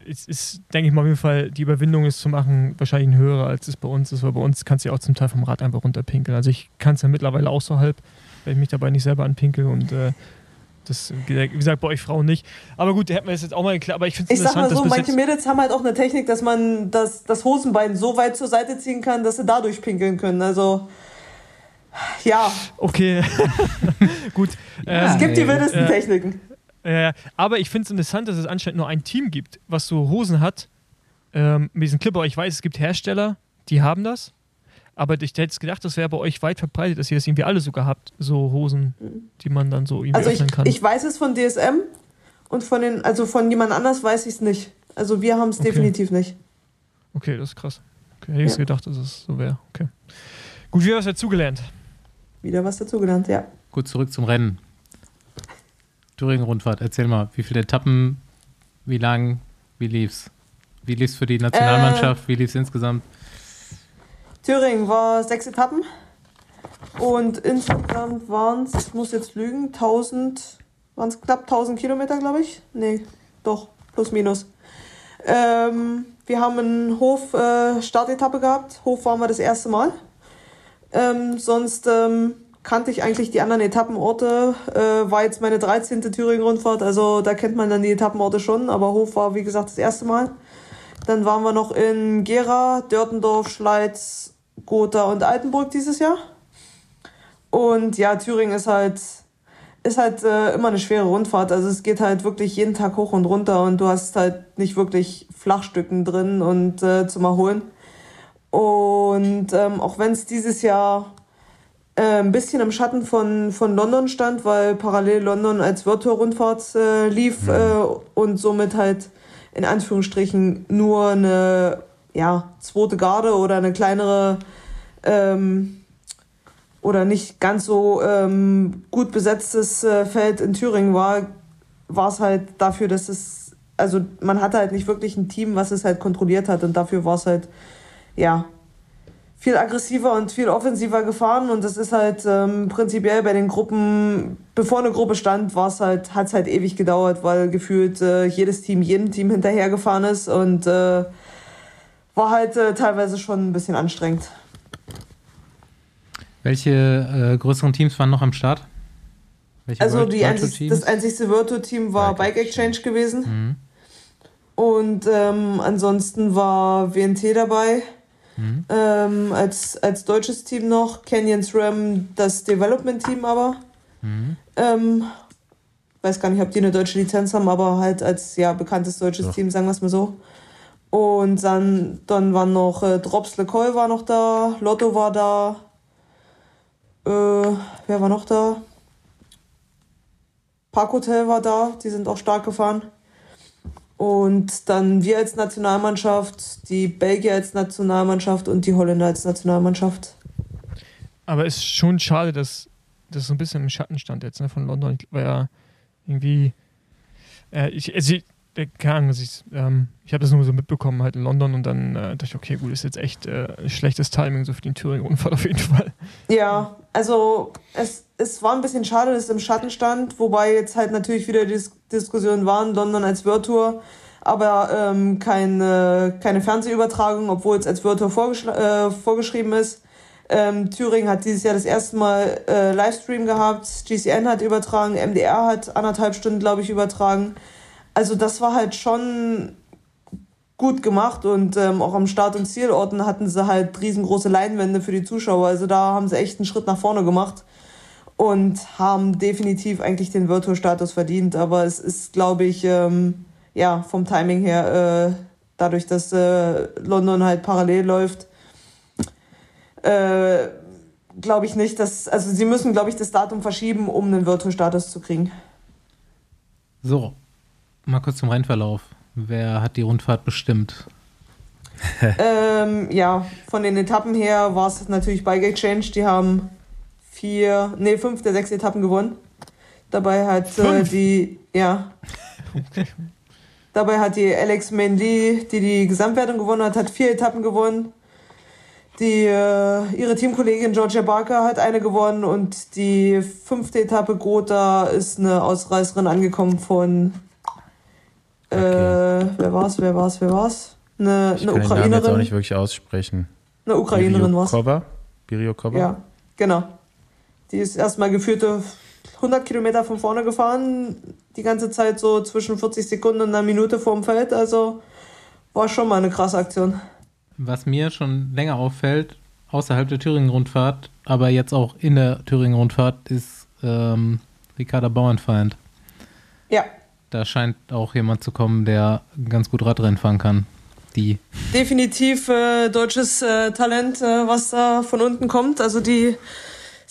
es ist, denke ich mal, auf jeden Fall, die Überwindung ist zu machen, wahrscheinlich ein höherer, als es bei uns ist, weil bei uns kannst du ja auch zum Teil vom Rad einfach runterpinkeln. Also ich kann es ja mittlerweile auch so wenn ich mich dabei nicht selber anpinkel und äh, das, wie gesagt, bei euch Frauen nicht. Aber gut, da hätten wir es jetzt auch mal geklärt. Aber ich finde es interessant, sag mal so, manche Mädels haben halt auch eine Technik, dass man das, das Hosenbein so weit zur Seite ziehen kann, dass sie dadurch pinkeln können. Also, ja. Okay, [laughs] gut. Ja, es gibt die wildesten äh, Techniken. Äh, aber ich finde es interessant, dass es anscheinend nur ein Team gibt, was so Hosen hat. Ähm, mit diesem Clipper. Ich weiß, es gibt Hersteller, die haben das. Aber ich hätte gedacht, das wäre bei euch weit verbreitet, dass ihr das irgendwie alle sogar habt, so Hosen, die man dann so irgendwie also öffnen ich, kann. Ich weiß es von DSM und von den, also von jemand anders weiß ich es nicht. Also wir haben es okay. definitiv nicht. Okay, das ist krass. Okay, hätte ich ja. gedacht, dass es so wäre. Okay. Gut, wieder was dazugelernt. Wieder was dazugelernt, ja. Gut, zurück zum Rennen. Thüringen-Rundfahrt, erzähl mal, wie viele Etappen, wie lang, wie lief's? Wie lief's für die Nationalmannschaft, äh, wie lief's insgesamt? Thüringen war sechs Etappen und insgesamt waren es, ich muss jetzt lügen, 1000, waren es knapp 1000 Kilometer, glaube ich. Nee, doch, plus minus. Ähm, wir haben einen Hof-Startetappe äh, gehabt. Hof waren wir das erste Mal. Ähm, sonst ähm, kannte ich eigentlich die anderen Etappenorte. Äh, war jetzt meine 13. Thüringen-Rundfahrt, also da kennt man dann die Etappenorte schon, aber Hof war wie gesagt das erste Mal. Dann waren wir noch in Gera, Dörtendorf, Schleiz, Gotha und Altenburg dieses Jahr. Und ja, Thüringen ist halt, ist halt äh, immer eine schwere Rundfahrt. Also es geht halt wirklich jeden Tag hoch und runter und du hast halt nicht wirklich Flachstücken drin und äh, zum Erholen. Und ähm, auch wenn es dieses Jahr äh, ein bisschen im Schatten von, von London stand, weil parallel London als Virtual-Rundfahrt äh, lief mhm. äh, und somit halt in Anführungsstrichen nur eine ja, zweite Garde oder eine kleinere ähm, oder nicht ganz so ähm, gut besetztes äh, Feld in Thüringen war, war es halt dafür, dass es, also man hatte halt nicht wirklich ein Team, was es halt kontrolliert hat und dafür war es halt, ja, viel aggressiver und viel offensiver gefahren und das ist halt ähm, prinzipiell bei den Gruppen, bevor eine Gruppe stand, war es halt, hat es halt ewig gedauert, weil gefühlt äh, jedes Team jedem Team hinterhergefahren ist und äh, war halt äh, teilweise schon ein bisschen anstrengend. Welche äh, größeren Teams waren noch am Start? Welche also die einzig, das einzigste Virtual-Team war Bike, Bike Exchange gewesen. Mhm. Und ähm, ansonsten war WNT dabei. Mhm. Ähm, als, als deutsches Team noch, Canyons Ram das Development-Team aber. Mhm. Ähm, weiß gar nicht, ob die eine deutsche Lizenz haben, aber halt als ja, bekanntes deutsches Doch. Team, sagen wir es mal so. Und dann, dann waren noch äh, Drops LeCoy war noch da, Lotto war da. Äh, wer war noch da? Park Hotel war da, die sind auch stark gefahren. Und dann wir als Nationalmannschaft, die Belgier als Nationalmannschaft und die Holländer als Nationalmannschaft. Aber es ist schon schade, dass das so ein bisschen im Schatten stand jetzt ne, von London. Ich war ja irgendwie. Äh, ich, also, keine Ahnung, ich, ähm, ich habe das nur so mitbekommen halt in London und dann äh, dachte ich, okay, gut, ist jetzt echt äh, schlechtes Timing so für den Thüringen-Unfall auf jeden Fall. Ja, also es, es war ein bisschen schade, dass es im Schatten stand, wobei jetzt halt natürlich wieder die Dis Diskussionen waren, London als Virtual, aber ähm, keine, keine Fernsehübertragung, obwohl es als Virtual vorgesch äh, vorgeschrieben ist. Ähm, Thüringen hat dieses Jahr das erste Mal äh, Livestream gehabt, GCN hat übertragen, MDR hat anderthalb Stunden, glaube ich, übertragen also das war halt schon gut gemacht und ähm, auch am Start- und Zielorten hatten sie halt riesengroße Leinwände für die Zuschauer. Also da haben sie echt einen Schritt nach vorne gemacht. und haben definitiv eigentlich den Virtual-Status verdient. Aber es ist, glaube ich, ähm, ja, vom Timing her, äh, dadurch, dass äh, London halt parallel läuft, äh, glaube ich nicht, dass, also sie müssen, glaube ich, das Datum verschieben, um einen Virtual-Status zu kriegen. So, mal kurz zum Rennverlauf. Wer hat die Rundfahrt bestimmt? [laughs] ähm, ja, von den Etappen her war es natürlich Bike Exchange. Die haben vier, nee, fünf der sechs Etappen gewonnen. Dabei hat äh, die, ja. [laughs] Dabei hat die Alex Mendy, die die Gesamtwertung gewonnen hat, hat vier Etappen gewonnen. Die, äh, ihre Teamkollegin Georgia Barker hat eine gewonnen und die fünfte Etappe Grota ist eine Ausreißerin angekommen von äh, okay. wer war's, wer war's, wer war's? Eine, ich eine kann Ukrainerin. Den Namen jetzt auch nicht wirklich aussprechen. Eine Ukrainerin war's. Kova? Kova? Ja, genau. Die ist erstmal geführte 100 Kilometer von vorne gefahren, die ganze Zeit so zwischen 40 Sekunden und einer Minute vorm Feld. Also war schon mal eine krasse Aktion. Was mir schon länger auffällt, außerhalb der Thüringen-Rundfahrt, aber jetzt auch in der Thüringen-Rundfahrt, ist ähm, Ricarda Bauernfeind. Ja. Da scheint auch jemand zu kommen, der ganz gut Radrennen fahren kann. Die. Definitiv äh, deutsches äh, Talent, äh, was da von unten kommt. Also die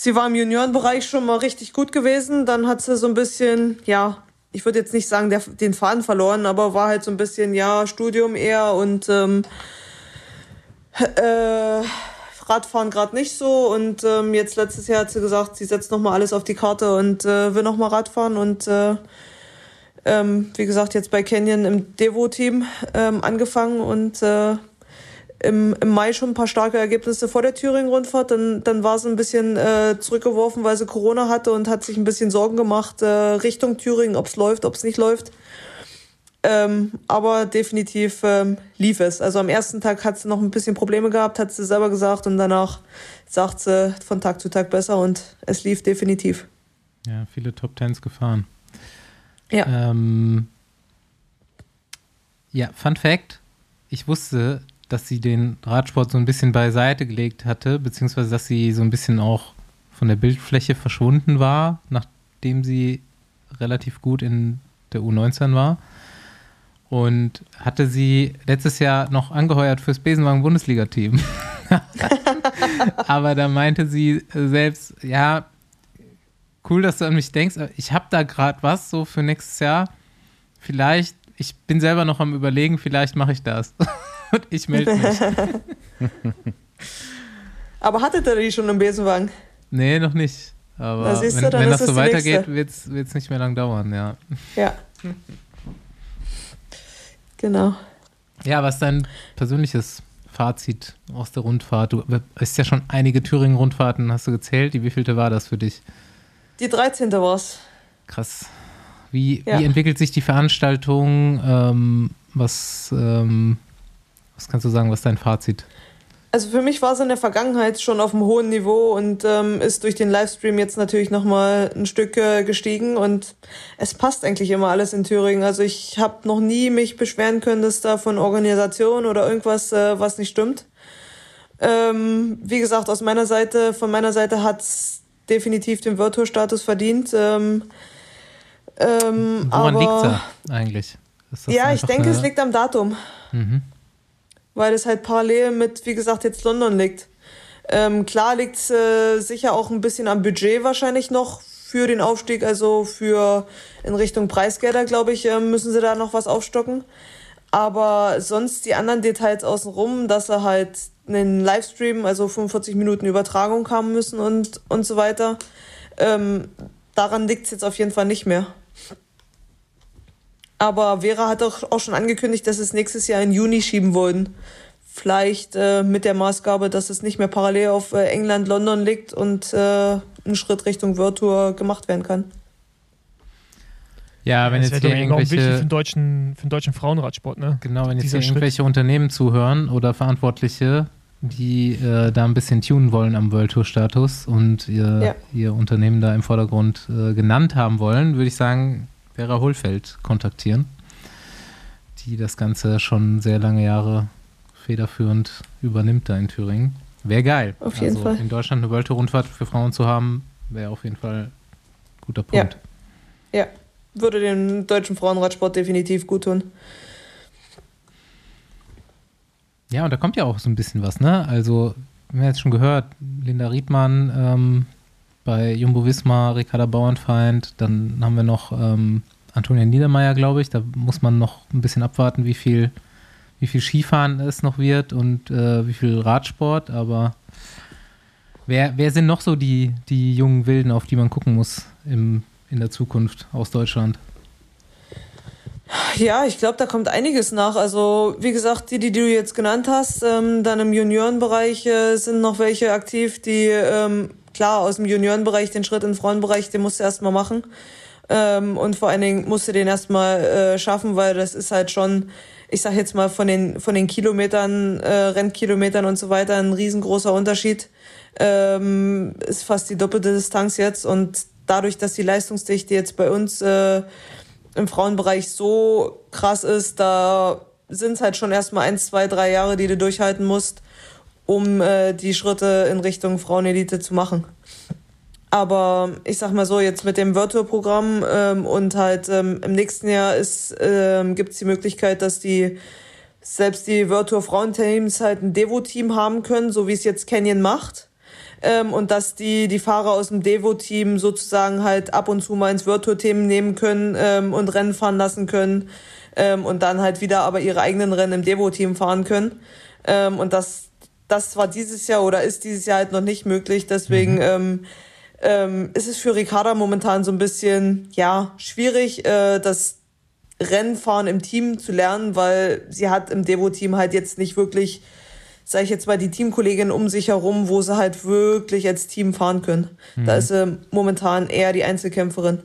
Sie war im Juniorenbereich schon mal richtig gut gewesen. Dann hat sie so ein bisschen, ja, ich würde jetzt nicht sagen, der, den Faden verloren, aber war halt so ein bisschen, ja, Studium eher und ähm, äh, Radfahren gerade nicht so. Und ähm, jetzt letztes Jahr hat sie gesagt, sie setzt nochmal alles auf die Karte und äh, will nochmal Radfahren. Und äh, ähm, wie gesagt, jetzt bei Canyon im Devo-Team ähm, angefangen und äh, im, im Mai schon ein paar starke Ergebnisse vor der Thüringen-Rundfahrt. Dann, dann war sie ein bisschen äh, zurückgeworfen, weil sie Corona hatte und hat sich ein bisschen Sorgen gemacht äh, Richtung Thüringen, ob es läuft, ob es nicht läuft. Ähm, aber definitiv ähm, lief es. Also am ersten Tag hat sie noch ein bisschen Probleme gehabt, hat sie selber gesagt und danach sagt sie von Tag zu Tag besser und es lief definitiv. Ja, viele Top Tens gefahren. Ja. Ähm, ja, Fun Fact: Ich wusste, dass sie den Radsport so ein bisschen beiseite gelegt hatte, beziehungsweise dass sie so ein bisschen auch von der Bildfläche verschwunden war, nachdem sie relativ gut in der U19 war. Und hatte sie letztes Jahr noch angeheuert fürs Besenwagen-Bundesliga-Team. [laughs] aber da meinte sie selbst, ja, cool, dass du an mich denkst. Ich habe da gerade was so für nächstes Jahr. Vielleicht, ich bin selber noch am Überlegen, vielleicht mache ich das. [laughs] und ich melde mich. [laughs] Aber hattet ihr die schon im Besenwagen? Nee, noch nicht. Aber da wenn, du, wenn das so weitergeht, wird es nicht mehr lang dauern, ja. Ja. genau. Ja, was ist dein persönliches Fazit aus der Rundfahrt? Du hast ja schon einige Thüringen-Rundfahrten, hast du gezählt. Die wievielte war das für dich? Die 13. war es. Krass. Wie, ja. wie entwickelt sich die Veranstaltung? Ähm, was ähm, was kannst du sagen, was ist dein Fazit? Also für mich war es in der Vergangenheit schon auf einem hohen Niveau und ähm, ist durch den Livestream jetzt natürlich nochmal ein Stück äh, gestiegen und es passt eigentlich immer alles in Thüringen. Also ich habe noch nie mich beschweren können, dass da von Organisation oder irgendwas äh, was nicht stimmt. Ähm, wie gesagt, aus meiner Seite, von meiner Seite hat's definitiv den Virtual-Status verdient. Ähm, ähm, Woran liegt es eigentlich? ja, ich denke, es liegt am Datum. Mhm weil es halt parallel mit, wie gesagt, jetzt London liegt. Ähm, klar liegt es äh, sicher auch ein bisschen am Budget wahrscheinlich noch für den Aufstieg, also für in Richtung Preisgelder, glaube ich, äh, müssen sie da noch was aufstocken. Aber sonst die anderen Details außenrum, dass er halt einen Livestream, also 45 Minuten Übertragung haben müssen und, und so weiter, ähm, daran liegt es jetzt auf jeden Fall nicht mehr. Aber Vera hat auch, auch schon angekündigt, dass es nächstes Jahr in Juni schieben wollen. Vielleicht äh, mit der Maßgabe, dass es nicht mehr parallel auf äh, England, London liegt und äh, ein Schritt Richtung World Tour gemacht werden kann. Ja, wenn das jetzt hier irgendwelche wichtig für den deutschen, für den deutschen Frauenradsport, ne? Genau, wenn jetzt hier irgendwelche. Unternehmen zuhören oder Verantwortliche, die äh, da ein bisschen tunen wollen am World Tour Status und ihr, ja. ihr Unternehmen da im Vordergrund äh, genannt haben wollen, würde ich sagen, Vera Hohlfeld kontaktieren, die das Ganze schon sehr lange Jahre federführend übernimmt da in Thüringen. Wäre geil. Auf jeden also Fall. In Deutschland eine World Tour Rundfahrt für Frauen zu haben, wäre auf jeden Fall ein guter Punkt. Ja. ja, würde dem deutschen Frauenradsport definitiv gut tun. Ja, und da kommt ja auch so ein bisschen was, ne? Also, wir haben jetzt schon gehört, Linda Riedmann ähm, bei Jumbo Wismar, Ricarda Bauernfeind, dann haben wir noch ähm, Antonia Niedermeyer, glaube ich. Da muss man noch ein bisschen abwarten, wie viel, wie viel Skifahren es noch wird und äh, wie viel Radsport, aber wer, wer sind noch so die, die jungen Wilden, auf die man gucken muss im, in der Zukunft aus Deutschland? Ja, ich glaube, da kommt einiges nach. Also, wie gesagt, die, die du jetzt genannt hast, ähm, dann im Juniorenbereich äh, sind noch welche aktiv, die, ähm, klar, aus dem Juniorenbereich den Schritt in den Frauenbereich, den musst du erstmal machen. Ähm, und vor allen Dingen musst du den erstmal äh, schaffen, weil das ist halt schon, ich sag jetzt mal, von den, von den Kilometern, äh, Rennkilometern und so weiter ein riesengroßer Unterschied. Ähm, ist fast die doppelte Distanz jetzt und dadurch, dass die Leistungsdichte jetzt bei uns äh, im Frauenbereich so krass ist, da sind es halt schon erstmal ein, zwei, drei Jahre, die du durchhalten musst, um äh, die Schritte in Richtung Frauenelite zu machen. Aber ich sag mal so, jetzt mit dem Virtual-Programm ähm, und halt ähm, im nächsten Jahr ähm, gibt es die Möglichkeit, dass die selbst die Virtual Frauenteams halt ein Devo-Team haben können, so wie es jetzt Canyon macht ähm, und dass die die Fahrer aus dem Devo-Team sozusagen halt ab und zu mal ins Virtual-Team nehmen können ähm, und Rennen fahren lassen können ähm, und dann halt wieder aber ihre eigenen Rennen im Devo-Team fahren können. Ähm, und das, das war dieses Jahr oder ist dieses Jahr halt noch nicht möglich. Deswegen mhm. ähm, ähm, ist es für Ricarda momentan so ein bisschen ja schwierig, äh, das Rennfahren im Team zu lernen, weil sie hat im Devo-Team halt jetzt nicht wirklich sage ich jetzt mal, die Teamkolleginnen um sich herum, wo sie halt wirklich als Team fahren können. Mhm. Da ist sie momentan eher die Einzelkämpferin.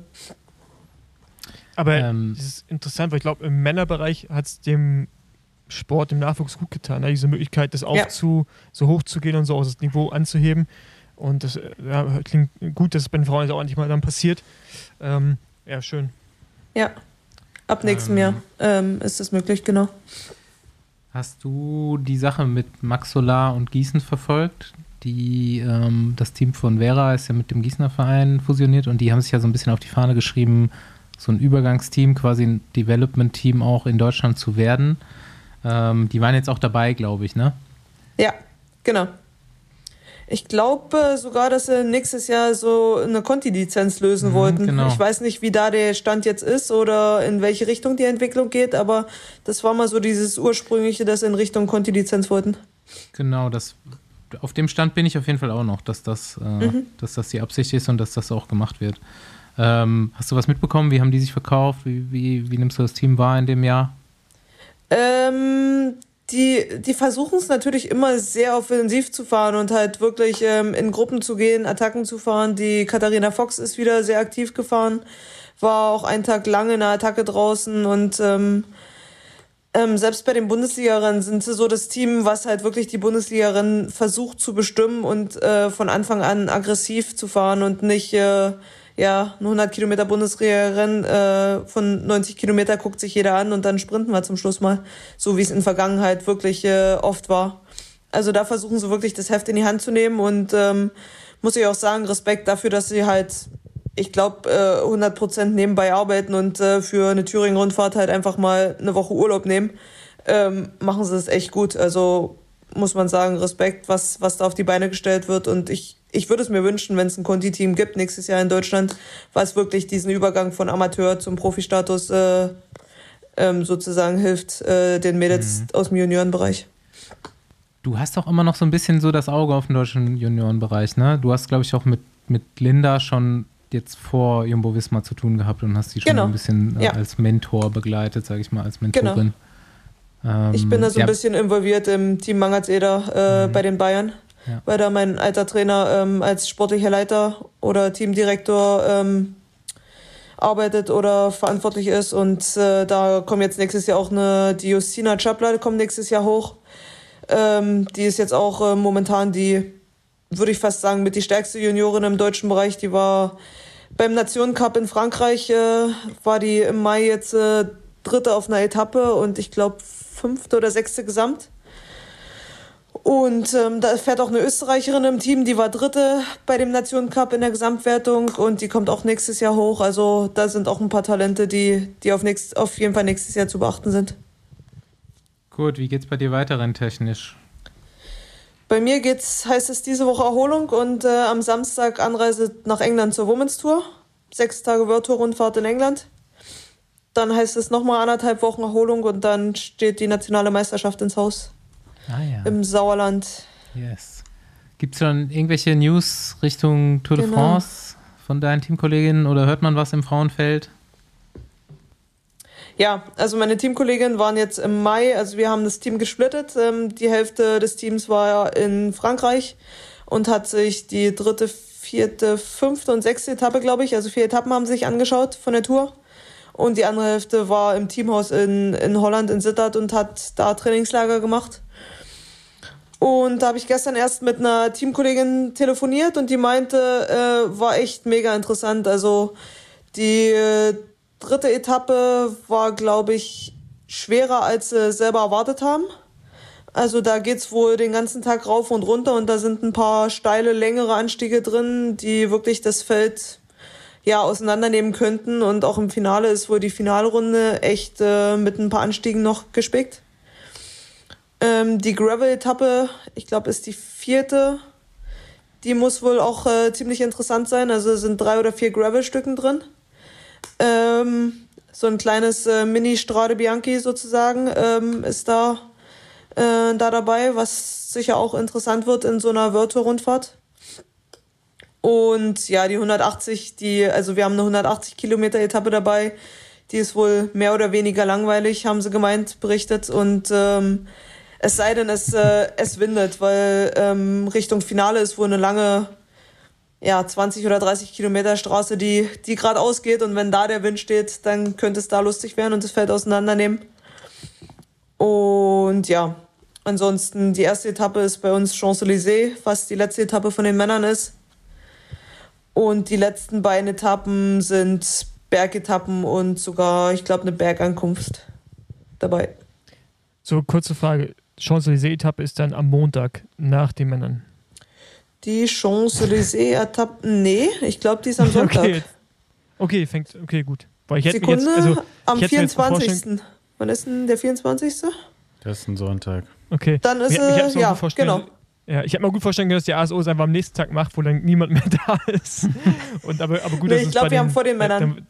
Aber ähm, das ist interessant, weil ich glaube, im Männerbereich hat es dem Sport, dem Nachwuchs gut getan. Ne? Diese Möglichkeit, das aufzu, ja. so hoch zu gehen und so aus das Niveau anzuheben. Und das ja, klingt gut, dass es bei den Frauen jetzt auch endlich mal dann passiert. Ähm, ja, schön. Ja, ab nächstem ähm, Jahr ähm, ist das möglich, genau. Hast du die Sache mit Max Solar und Gießen verfolgt? Die, ähm, das Team von Vera ist ja mit dem Gießener Verein fusioniert und die haben sich ja so ein bisschen auf die Fahne geschrieben, so ein Übergangsteam, quasi ein Development-Team auch in Deutschland zu werden. Ähm, die waren jetzt auch dabei, glaube ich, ne? Ja, genau. Ich glaube sogar, dass sie nächstes Jahr so eine Conti-Lizenz lösen mhm, wollten. Genau. Ich weiß nicht, wie da der Stand jetzt ist oder in welche Richtung die Entwicklung geht, aber das war mal so dieses ursprüngliche, dass sie in Richtung Conti-Lizenz wollten. Genau, das, auf dem Stand bin ich auf jeden Fall auch noch, dass das, äh, mhm. dass das die Absicht ist und dass das auch gemacht wird. Ähm, hast du was mitbekommen? Wie haben die sich verkauft? Wie, wie, wie nimmst du das Team wahr in dem Jahr? Ähm, die, die versuchen es natürlich immer sehr offensiv zu fahren und halt wirklich ähm, in Gruppen zu gehen, Attacken zu fahren. Die Katharina Fox ist wieder sehr aktiv gefahren, war auch einen Tag lang in der Attacke draußen und ähm, ähm, selbst bei den Bundesligerinnen sind sie so das Team, was halt wirklich die Bundesligerinnen versucht zu bestimmen und äh, von Anfang an aggressiv zu fahren und nicht äh, ja, ein 100 Kilometer Bundesrennen äh, von 90 Kilometer guckt sich jeder an und dann sprinten wir zum Schluss mal, so wie es in Vergangenheit wirklich äh, oft war. Also da versuchen sie wirklich das Heft in die Hand zu nehmen und ähm, muss ich auch sagen, Respekt dafür, dass sie halt, ich glaube, äh, 100 Prozent nebenbei arbeiten und äh, für eine Thüringen-Rundfahrt halt einfach mal eine Woche Urlaub nehmen. Ähm, machen sie es echt gut. Also muss man sagen, Respekt, was, was da auf die Beine gestellt wird und ich ich würde es mir wünschen, wenn es ein Conti-Team gibt nächstes Jahr in Deutschland, was wirklich diesen Übergang von Amateur zum Profistatus äh, ähm, sozusagen hilft, äh, den Mädels mhm. aus dem Juniorenbereich. Du hast auch immer noch so ein bisschen so das Auge auf den deutschen Juniorenbereich, ne? Du hast, glaube ich, auch mit, mit Linda schon jetzt vor Jumbo Wismar zu tun gehabt und hast sie schon genau. ein bisschen äh, ja. als Mentor begleitet, sage ich mal, als Mentorin. Genau. Ähm, ich bin da so ja. ein bisschen involviert im Team Mangatseder äh, mhm. bei den Bayern ja. weil da mein alter Trainer ähm, als sportlicher Leiter oder Teamdirektor ähm, arbeitet oder verantwortlich ist. Und äh, da kommt jetzt nächstes Jahr auch eine, die Justina Chapler kommt nächstes Jahr hoch. Ähm, die ist jetzt auch äh, momentan die, würde ich fast sagen, mit die stärkste Juniorin im deutschen Bereich. Die war beim Nationencup in Frankreich, äh, war die im Mai jetzt äh, Dritte auf einer Etappe und ich glaube fünfte oder sechste Gesamt. Und ähm, da fährt auch eine Österreicherin im Team, die war Dritte bei dem Nationencup in der Gesamtwertung und die kommt auch nächstes Jahr hoch. Also da sind auch ein paar Talente, die, die auf, nächst, auf jeden Fall nächstes Jahr zu beachten sind. Gut, wie geht's bei dir weiter renntechnisch? Bei mir geht's, heißt es diese Woche Erholung und äh, am Samstag Anreise nach England zur Women's Tour. Sechs Tage World Tour Rundfahrt in England. Dann heißt es nochmal anderthalb Wochen Erholung und dann steht die nationale Meisterschaft ins Haus. Ah ja. Im Sauerland. Yes. Gibt es schon irgendwelche News Richtung Tour de Genau. France von deinen Teamkolleginnen oder hört man was im Frauenfeld? Ja, also meine Teamkolleginnen waren jetzt im Mai, also wir haben das Team gesplittet. Ähm, die Hälfte des Teams war in Frankreich und hat sich die dritte, vierte, fünfte und sechste Etappe, glaube ich, also vier Etappen haben sich angeschaut von der Tour. Und die andere Hälfte war im Teamhaus in, in Holland, in Sittard und hat da Trainingslager gemacht. Und da habe ich gestern erst mit einer Teamkollegin telefoniert und die meinte, äh, war echt mega interessant. Also die äh, dritte Etappe war, glaube ich, schwerer, als sie selber erwartet haben. Also da geht's wohl den ganzen Tag rauf und runter und da sind ein paar steile, längere Anstiege drin, die wirklich das Feld ja auseinandernehmen könnten. Und auch im Finale ist wohl die Finalrunde echt äh, mit ein paar Anstiegen noch gespickt. Ähm, die Gravel-Etappe, ich glaube, ist die vierte. Die muss wohl auch äh, ziemlich interessant sein. Also sind drei oder vier Gravel-Stücken drin. Ähm, so ein kleines äh, Mini-Strade Bianchi sozusagen ähm, ist da, äh, da dabei, was sicher auch interessant wird in so einer Virtual-Rundfahrt. Und ja, die 180, die, also wir haben eine 180 Kilometer Etappe dabei. Die ist wohl mehr oder weniger langweilig, haben sie gemeint, berichtet. Und ähm, es sei denn, es, äh, es windet, weil ähm, Richtung Finale ist wohl eine lange, ja, 20 oder 30 Kilometer Straße, die, die geradeaus geht. Und wenn da der Wind steht, dann könnte es da lustig werden und das Feld auseinandernehmen. Und ja, ansonsten die erste Etappe ist bei uns Champs-Élysées, was die letzte Etappe von den Männern ist. Und die letzten beiden Etappen sind Bergetappen und sogar, ich glaube, eine Bergankunft dabei. So, kurze Frage. Champs-Élysées-Etappe ist dann am Montag nach den Männern. Die Champs-Élysées-Etappe, nee, ich glaube, die ist am [laughs] Sonntag. Okay, okay, fängt, okay, gut. Weil ich Sekunde, jetzt, also, am ich hätte mir jetzt vorstellen- 24. Wann ist denn der 24.? Das ist ein Sonntag. Okay. Dann ist äh, mir ja, genau. Ja, ich hätte mir gut vorstellen können, dass die ASO es einfach am nächsten Tag macht, wo dann niemand mehr [laughs] da ist. Und aber, aber gut, Nee, dass ich es glaub, bei wir haben den- vor den ja, Männern.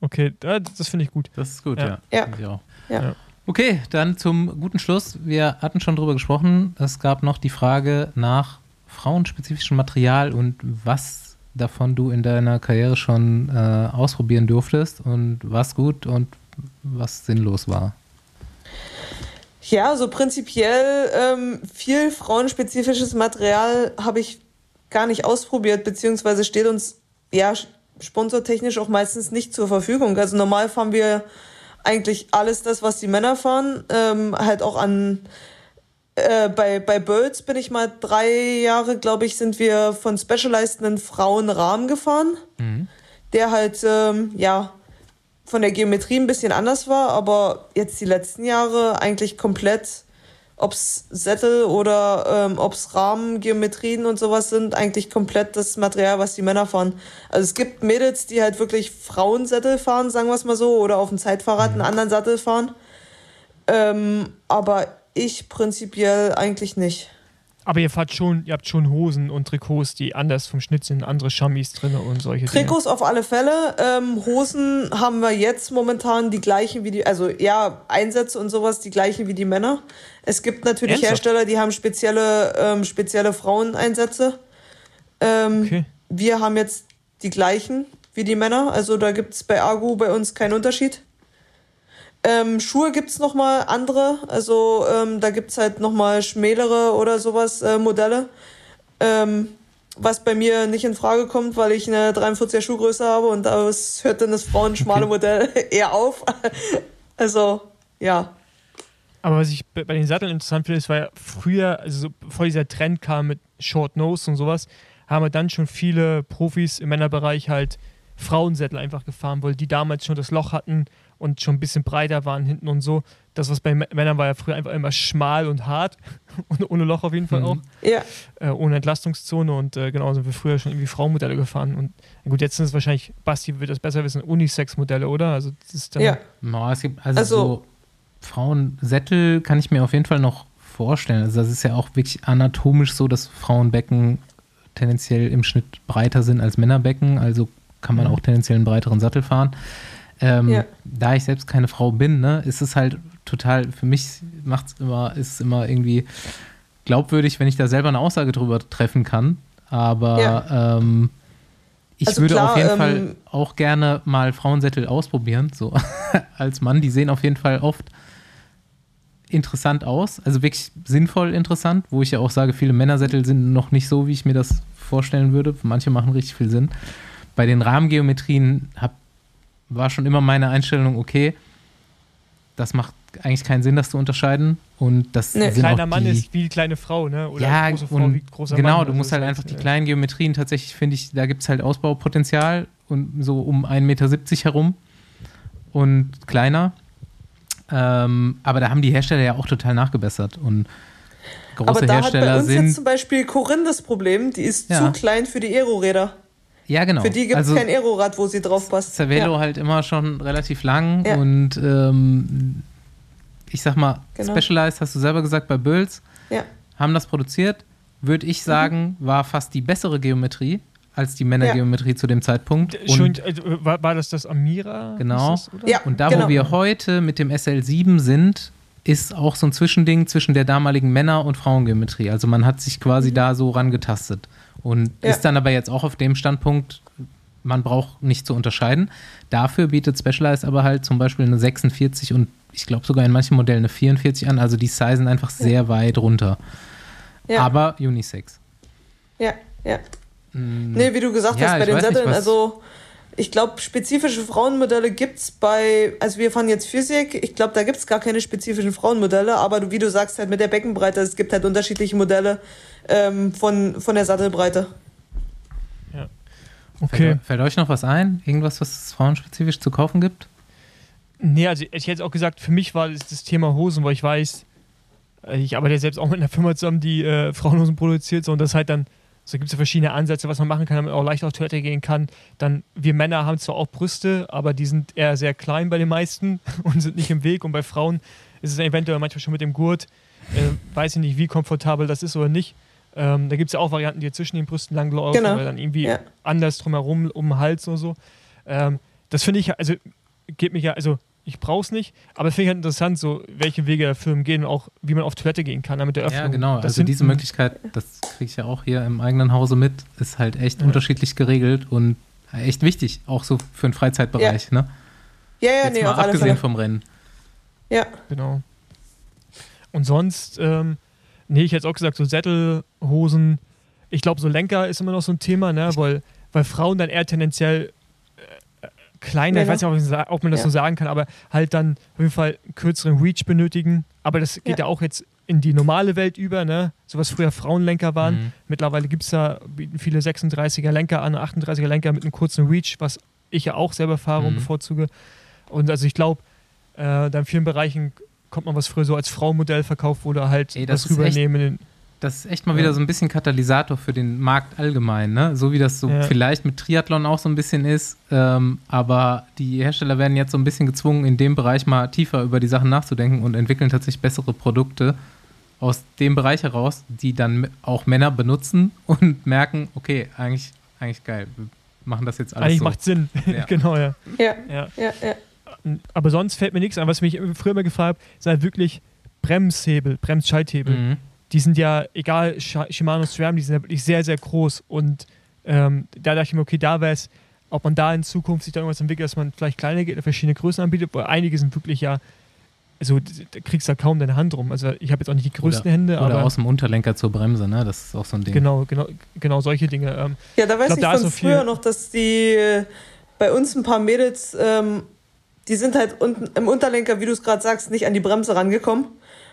Okay, da- das finde ich gut. Das ist gut, Ja. ja. Ja. Ja. Okay, dann zum guten Schluss. Wir hatten schon drüber gesprochen. Es gab noch die Frage nach frauenspezifischem Material und was davon du in deiner Karriere schon äh, ausprobieren durftest und was gut und was sinnlos war. Ja, so prinzipiell ähm, viel frauenspezifisches Material habe ich gar nicht ausprobiert, beziehungsweise steht uns ja sponsortechnisch auch meistens nicht zur Verfügung. Also normal fahren wir eigentlich alles das, was die Männer fahren, ähm, halt auch an äh, bei, bei Birds bin ich mal drei Jahre, glaube ich, sind wir von Specialized einen Frauenrahmen gefahren, der halt, ähm, ja, von der Geometrie ein bisschen anders war, aber jetzt die letzten Jahre eigentlich komplett, ob's Sättel oder ähm, ob's Rahmen, Geometrien und sowas sind, eigentlich komplett das Material, was die Männer fahren. Also es gibt Mädels, die halt wirklich Frauensättel fahren, sagen wir es mal so, oder auf dem Zeitfahrrad einen anderen Sattel fahren. Ähm, aber ich prinzipiell eigentlich nicht. Aber ihr fahrt schon, ihr habt schon Hosen und Trikots, die anders vom Schnitt sind, andere Chamis drin und solche Dinge. Trikots auf alle Fälle. Ähm, Hosen haben wir jetzt momentan die gleichen wie die, also ja, Einsätze und sowas die gleichen wie die Männer. Es gibt natürlich Ernsthaft? Hersteller, die haben spezielle, ähm, spezielle Fraueneinsätze. Ähm, Okay. Wir haben jetzt die gleichen wie die Männer. Also da gibt's bei Agu bei uns keinen Unterschied. Ähm, Schuhe gibt's noch mal andere. Also ähm, da gibt's halt noch mal schmälere oder sowas äh, Modelle. Ähm, was bei mir nicht in Frage kommt, weil ich eine 43er Schuhgröße habe und da hört dann das frauenschmale Modell [laughs] eher auf. Also, ja. Aber was ich bei den Satteln interessant finde, ist, weil früher, also so, bevor dieser Trend kam mit Short Nose und sowas, haben wir dann schon viele Profis im Männerbereich halt Frauensättel einfach gefahren, weil die damals schon das Loch hatten und schon ein bisschen breiter waren hinten und so. Das, was bei Männern war ja früher einfach immer schmal und hart [laughs] und ohne Loch auf jeden Fall mhm. auch. Ja. Äh, ohne Entlastungszone und äh, genau sind wir früher schon irgendwie Frauenmodelle gefahren. Und gut, jetzt sind es wahrscheinlich, Basti wird das besser wissen, Unisex-Modelle, oder? Also, das ist dann ja. No, es gibt also, also so Frauensättel kann ich mir auf jeden Fall noch vorstellen. Also, das ist ja auch wirklich anatomisch so, dass Frauenbecken tendenziell im Schnitt breiter sind als Männerbecken. Also kann man mhm. auch tendenziell einen breiteren Sattel fahren. Ähm, ja. Da ich selbst keine Frau bin, ne, ist es halt total, für mich macht es immer, ist es immer irgendwie glaubwürdig, wenn ich da selber eine Aussage drüber treffen kann. Aber ja. ähm, ich also würde klar, auf jeden ähm, Fall auch gerne mal Frauensättel ausprobieren, so [laughs] als Mann. Die sehen auf jeden Fall oft interessant aus, also wirklich sinnvoll interessant, wo ich ja auch sage, viele Männersättel sind noch nicht so, wie ich mir das vorstellen würde. Manche machen richtig viel Sinn. Bei den Rahmengeometrien hab, war schon immer meine Einstellung, okay, das macht eigentlich keinen Sinn, das zu unterscheiden. Und das nee. kleiner Mann ist wie kleine Frau, ne? Oder ja, große Frau wie großer genau, Mann. Genau, du musst halt einfach die kleinen Geometrien tatsächlich, finde ich, da gibt es halt Ausbaupotenzial und so um 1,70 Meter herum und kleiner. Ähm, aber da haben die Hersteller ja auch total nachgebessert und große aber da Hersteller hat bei uns sind. Jetzt zum Beispiel Corinne das Problem, die ist ja. zu klein für die Aero-Räder. Ja, genau. Für die gibt es also, kein Aerorad, wo sie drauf passt. Cervelo ja. halt immer schon relativ lang ja. und ähm, ich sag mal, genau. Specialized, hast du selber gesagt, bei Bölls, ja. haben das produziert. Würde ich sagen, mhm. war fast die bessere Geometrie als die Männergeometrie ja. zu dem Zeitpunkt. Und äh, war, war, das das Amira? Genau. Das, ja, und da, genau. wo wir heute mit dem SL7 sind, ist auch so ein Zwischending zwischen der damaligen Männer- und Frauengeometrie. Also man hat sich quasi mhm. da so rangetastet und ja. ist dann aber jetzt auch auf dem Standpunkt, man braucht nicht zu unterscheiden. Dafür bietet Specialized aber halt zum Beispiel eine 46 und ich glaube sogar in manchen Modellen eine 44 an. Also die sizen einfach sehr ja. weit runter. Ja. Aber Unisex. Ja, ja. Mm. Nee, wie du gesagt ja, hast, bei den Sätteln, also ich glaube, spezifische Frauenmodelle gibt es bei, also wir fahren jetzt Physik, ich glaube, da gibt es gar keine spezifischen Frauenmodelle, aber wie du sagst, halt mit der Beckenbreite, es gibt halt unterschiedliche Modelle ähm, von, von der Sattelbreite. Ja. Okay. Fällt, fällt, euch noch was ein? Irgendwas, was es frauenspezifisch zu kaufen gibt? Nee, also ich hätte auch gesagt, für mich war das, das Thema Hosen, weil ich weiß, äh, ich arbeite ja selbst auch mit einer Firma zusammen, die äh, Frauenhosen produziert, so, und das halt dann so gibt es ja verschiedene Ansätze, was man machen kann, damit man auch leicht auf Toilette gehen kann. Dann, wir Männer haben zwar auch Brüste, aber die sind eher sehr klein bei den meisten [laughs] und sind nicht im Weg. Und bei Frauen ist es eventuell manchmal schon mit dem Gurt. Äh, weiß ich nicht, wie komfortabel das ist oder nicht. Ähm, da gibt es ja auch Varianten, die zwischen den Brüsten lang laufen genau. oder dann irgendwie ja. anders drumherum, um den Hals oder so. Ähm, das finde ich, also geht mich ja, also ich brauche es nicht. Aber finde ich halt interessant, so welche Wege der Firmen gehen und auch wie man auf Toilette gehen kann damit der Öffnung. Ja, genau. Das also diese Möglichkeit, das kriege ich ja auch hier im eigenen Hause mit, ist halt echt ja. unterschiedlich geregelt und echt wichtig, auch so für einen Freizeitbereich. Ja. Ne? Ja, ja, Jetzt nee, mal abgesehen vom Rennen. Ja. Genau. Und sonst, ähm, nee, ich hätte auch gesagt, so Sättelhosen, ich glaube, so Lenker ist immer noch so ein Thema, ne? weil, weil Frauen dann eher tendenziell kleiner, ich weiß nicht, ob man das ja. so sagen kann, aber halt dann auf jeden Fall einen kürzeren Reach benötigen. Aber das geht ja, ja auch jetzt in die normale Welt über, ne? So was früher Frauenlenker waren. Mhm. Mittlerweile gibt es da, bieten viele 36er Lenker an, 38er Lenker mit einem kurzen Reach, was ich ja auch selber fahre mhm. und bevorzuge. Und also ich glaube, äh, da in vielen Bereichen kommt man, was früher so als Frauenmodell verkauft wurde, halt Ey, das rübernehmen das ist echt mal wieder so ein bisschen Katalysator für den Markt allgemein, ne? So wie das so ja. vielleicht mit Triathlon auch so ein bisschen ist. Ähm, aber die Hersteller werden jetzt so ein bisschen gezwungen, in dem Bereich mal tiefer über die Sachen nachzudenken und entwickeln tatsächlich bessere Produkte aus dem Bereich heraus, die dann auch Männer benutzen [laughs] und merken, okay, eigentlich, eigentlich geil. Wir machen das jetzt alles. Eigentlich so. macht Sinn. Ja. [laughs] genau, ja. Ja, ja. ja, ja. Aber sonst fällt mir nichts an. Was mich früher immer gefragt habe, sind halt wirklich Bremshebel, Bremsschalthebel. Mhm die sind ja, egal, Shimano SRAM, die sind ja wirklich sehr, sehr groß. Und ähm, da dachte ich mir, okay, da wäre es, ob man da in Zukunft sich da irgendwas entwickelt, dass man vielleicht kleine, verschiedene Größen anbietet, weil einige sind wirklich ja, also da kriegst du ja kaum deine Hand rum. Also ich habe jetzt auch nicht die größten oder, Hände, oder aber. Aus dem Unterlenker zur Bremse, ne? Das ist auch so ein Ding. Genau, genau, genau solche Dinge. Ähm, ja, da weiß ich, glaub, ich von früher noch, dass die äh, bei uns ein paar Mädels, ähm, die sind halt unten im Unterlenker, wie du es gerade sagst, nicht an die Bremse rangekommen.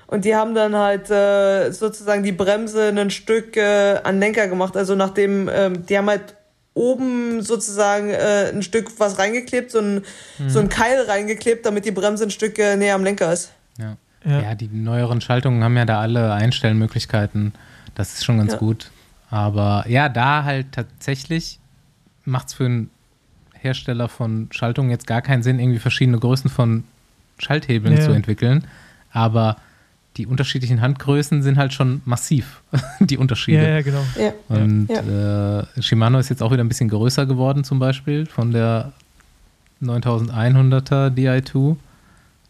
Und die haben dann halt äh, sozusagen die Bremse ein Stück äh, an Lenker gemacht. Also nachdem, ähm, die haben halt oben sozusagen äh, ein Stück was reingeklebt, so ein, mhm. so ein Keil reingeklebt, damit die Bremse ein Stück äh, näher am Lenker ist. Ja. ja. Ja. die neueren Schaltungen haben ja da alle Einstellmöglichkeiten. Das ist schon ganz ja. gut. Aber ja, da halt tatsächlich macht es für einen Hersteller von Schaltungen jetzt gar keinen Sinn, irgendwie verschiedene Größen von Schalthebeln ja. zu entwickeln. Aber die unterschiedlichen Handgrößen sind halt schon massiv, [laughs] die Unterschiede. Ja, ja genau. Ja. Und ja. Äh, Shimano ist jetzt auch wieder ein bisschen größer geworden, zum Beispiel von der 9100er Di2.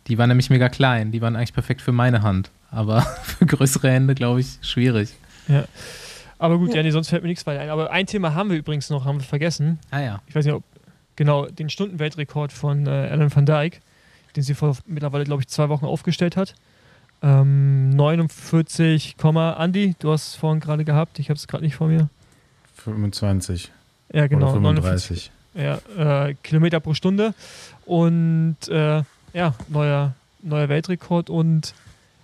Die war nämlich mega klein. Die waren eigentlich perfekt für meine Hand. Aber [laughs] für größere Hände, glaube ich, schwierig. Ja. Aber gut, ja, nee, sonst fällt mir nichts weiter ein. Aber ein Thema haben wir übrigens noch, haben wir vergessen. Ah ja. Ich weiß nicht, ob, genau, den Stundenweltrekord von äh, Alan van Dijk, den sie vor mittlerweile, glaube ich, zwei Wochen aufgestellt hat. Ähm, 49, Andi, du hast es vorhin gerade gehabt, ich habe es gerade nicht vor mir. 25. Ja, genau. Oder 35. 49, ja, äh, Kilometer pro Stunde. Und äh, ja, neuer, neuer Weltrekord. Und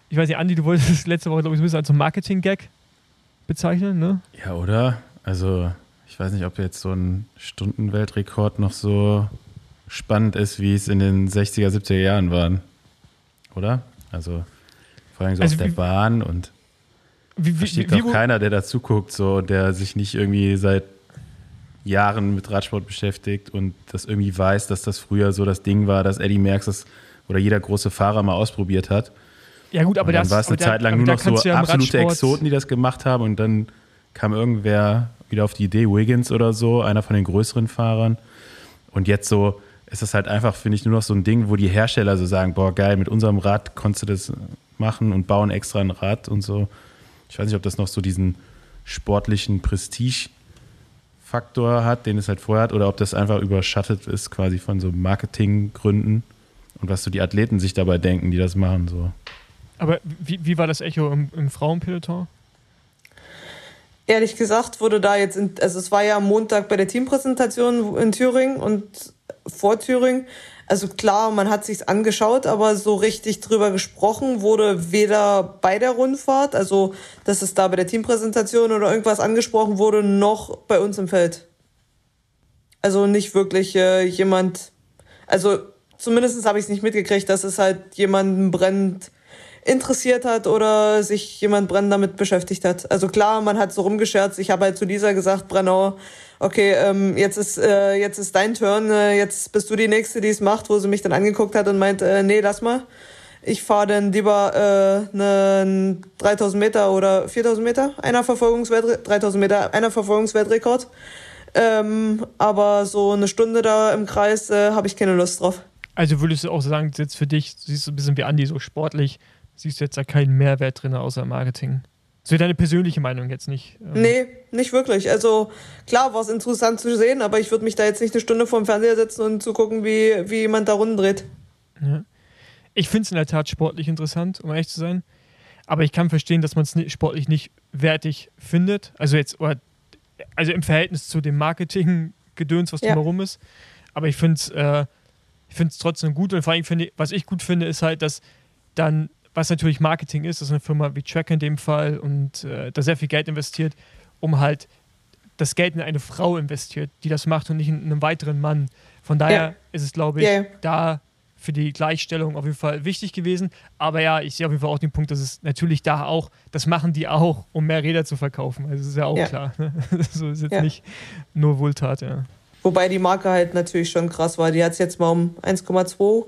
ich weiß nicht, Andi, du wolltest [laughs] letzte Woche, glaube ich, so ein bisschen als Marketing-Gag bezeichnen, ne? Ja, oder? Also, ich weiß nicht, ob jetzt so ein Stundenweltrekord noch so spannend ist, wie es in den 60er, 70er Jahren waren. Oder? Also, vor allem so also auf der Bahn und wie, wie, versteht wie, doch keiner, der dazu guckt, so, der sich nicht irgendwie seit Jahren mit Radsport beschäftigt und das irgendwie weiß, dass das früher so das Ding war, dass Eddie Merckx das oder jeder große Fahrer mal ausprobiert hat. Ja, gut, aber und dann das, war es eine Zeit lang nur noch so absolute Exoten, die das gemacht haben und dann kam irgendwer wieder auf die Idee, Wiggins oder so, einer von den größeren Fahrern. Und jetzt so ist es halt einfach, finde ich, nur noch so ein Ding, wo die Hersteller so sagen: Boah, geil, mit unserem Rad konntest du das machen und bauen extra ein Rad und so. Ich weiß nicht, ob das noch so diesen sportlichen Prestige-Faktor hat, den es halt vorher hat, oder ob das einfach überschattet ist, quasi von so Marketinggründen und was so die Athleten sich dabei denken, die das machen. So. Aber wie, wie war das Echo im, im Frauenpeloton? Ehrlich gesagt wurde da jetzt, in, also es war ja Montag bei der Teampräsentation in Thüringen und vor Thüringen also klar, man hat sich's angeschaut, aber so richtig drüber gesprochen wurde weder bei der Rundfahrt, also dass es da bei der Teampräsentation oder irgendwas angesprochen wurde, noch bei uns im Feld. Also nicht wirklich äh, jemand, also zumindest habe ich es nicht mitgekriegt, dass es halt jemanden brennend interessiert hat oder sich jemand brennend damit beschäftigt hat. Also klar, man hat so rumgescherzt. Ich habe halt zu dieser gesagt, Brennau, okay, ähm, jetzt ist äh, jetzt ist dein Turn, äh, jetzt bist du die nächste, die es macht, wo sie mich dann angeguckt hat und meint, äh, nee, lass mal. Ich fahre dann lieber äh, ne 3000 Meter oder 4000 Meter, einer Verfolgungswelt 3000 Meter, einer Verfolgungsweltrekord. Ähm, aber so eine Stunde da im Kreis äh, habe ich keine Lust drauf. Also würdest du auch sagen, jetzt für dich, siehst du ein bisschen wie Andi, so sportlich, siehst du jetzt da keinen Mehrwert drin außer Marketing? Das wäre deine persönliche Meinung jetzt nicht. Ähm. Nee, nicht wirklich. Also klar war es interessant zu sehen, aber ich würde mich da jetzt nicht eine Stunde vorm Fernseher setzen und zu gucken, wie, wie jemand da rumdreht. Ja. Ich finde es in der Tat sportlich interessant, um ehrlich zu sein. Aber ich kann verstehen, dass man es sportlich nicht wertig findet. Also jetzt, also im Verhältnis zu dem Marketing-Gedöns, was ja. drumherum ist. Aber ich finde es äh, trotzdem gut. Und vor allem, finde was ich gut finde, ist halt, dass dann was natürlich Marketing ist, das ist eine Firma wie Track in dem Fall und äh, da sehr viel Geld investiert, um halt das Geld in eine Frau investiert, die das macht und nicht in einen weiteren Mann. Von daher ja. ist es, glaube ich, yeah. da für die Gleichstellung auf jeden Fall wichtig gewesen. Aber ja, ich sehe auf jeden Fall auch den Punkt, dass es natürlich da auch, das machen die auch, um mehr Räder zu verkaufen. Also das ist ja auch ja. klar. Ne? [laughs] so ist jetzt ja. nicht nur Wohltat, ja. Wobei die Marke halt natürlich schon krass war. Die hat es jetzt mal um 1,2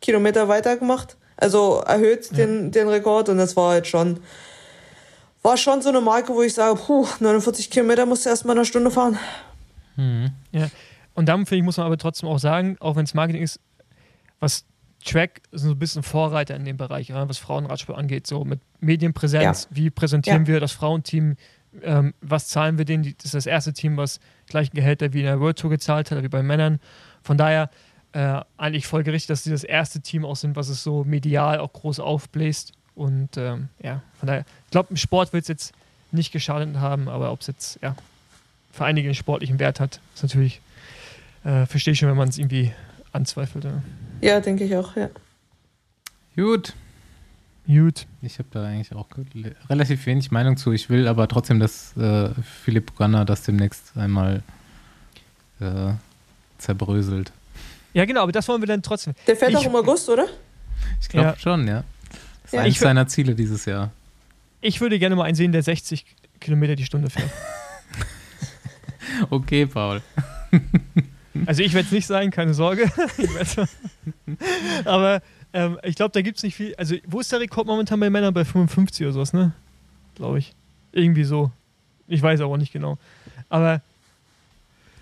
Kilometer weiter gemacht. Also erhöht ja. den, den Rekord und das war halt schon, war schon so eine Marke, wo ich sage, puh, 49 Kilometer musst du erst mal eine Stunde fahren. Mhm. Ja. Und dann finde ich, muss man aber trotzdem auch sagen, auch wenn es Marketing ist, was Track ist so ein bisschen Vorreiter in dem Bereich, was Frauenradsport angeht, so mit Medienpräsenz, ja. wie präsentieren ja. wir das Frauenteam, ähm, was zahlen wir denen? Das ist das erste Team, was gleichen Gehälter wie in der World Tour gezahlt hat, wie bei Männern. Von daher äh, eigentlich folgerichtig, dass sie das erste Team auch sind, was es so medial auch groß aufbläst. Und ähm, ja, von daher, ich glaube, im Sport wird es jetzt nicht geschadet haben, aber ob es jetzt ja, für einige einen sportlichen Wert hat, ist natürlich, äh, verstehe ich schon, wenn man es irgendwie anzweifelt. Ja, ja denke ich auch, ja. Gut. Gut. Ich habe da eigentlich auch relativ wenig Meinung zu. Ich will aber trotzdem, dass äh, Philipp Gunner das demnächst einmal äh, zerbröselt. Ja, genau, aber das wollen wir dann trotzdem. Der fährt Ich- auch im August, oder? Ich glaube Ja. schon, ja. Das ist Ja. eines seiner Ziele dieses Jahr. Ich würde gerne mal einen sehen, der 60 Kilometer die Stunde fährt. [laughs] Okay, Paul. [laughs] Also ich werde es nicht sein, keine Sorge. [laughs] Aber ähm, ich glaube, da gibt es nicht viel. Also wo ist der Rekord momentan bei Männern? Bei 55 oder sowas, ne? Glaube ich. Irgendwie so. Ich weiß aber nicht genau. Aber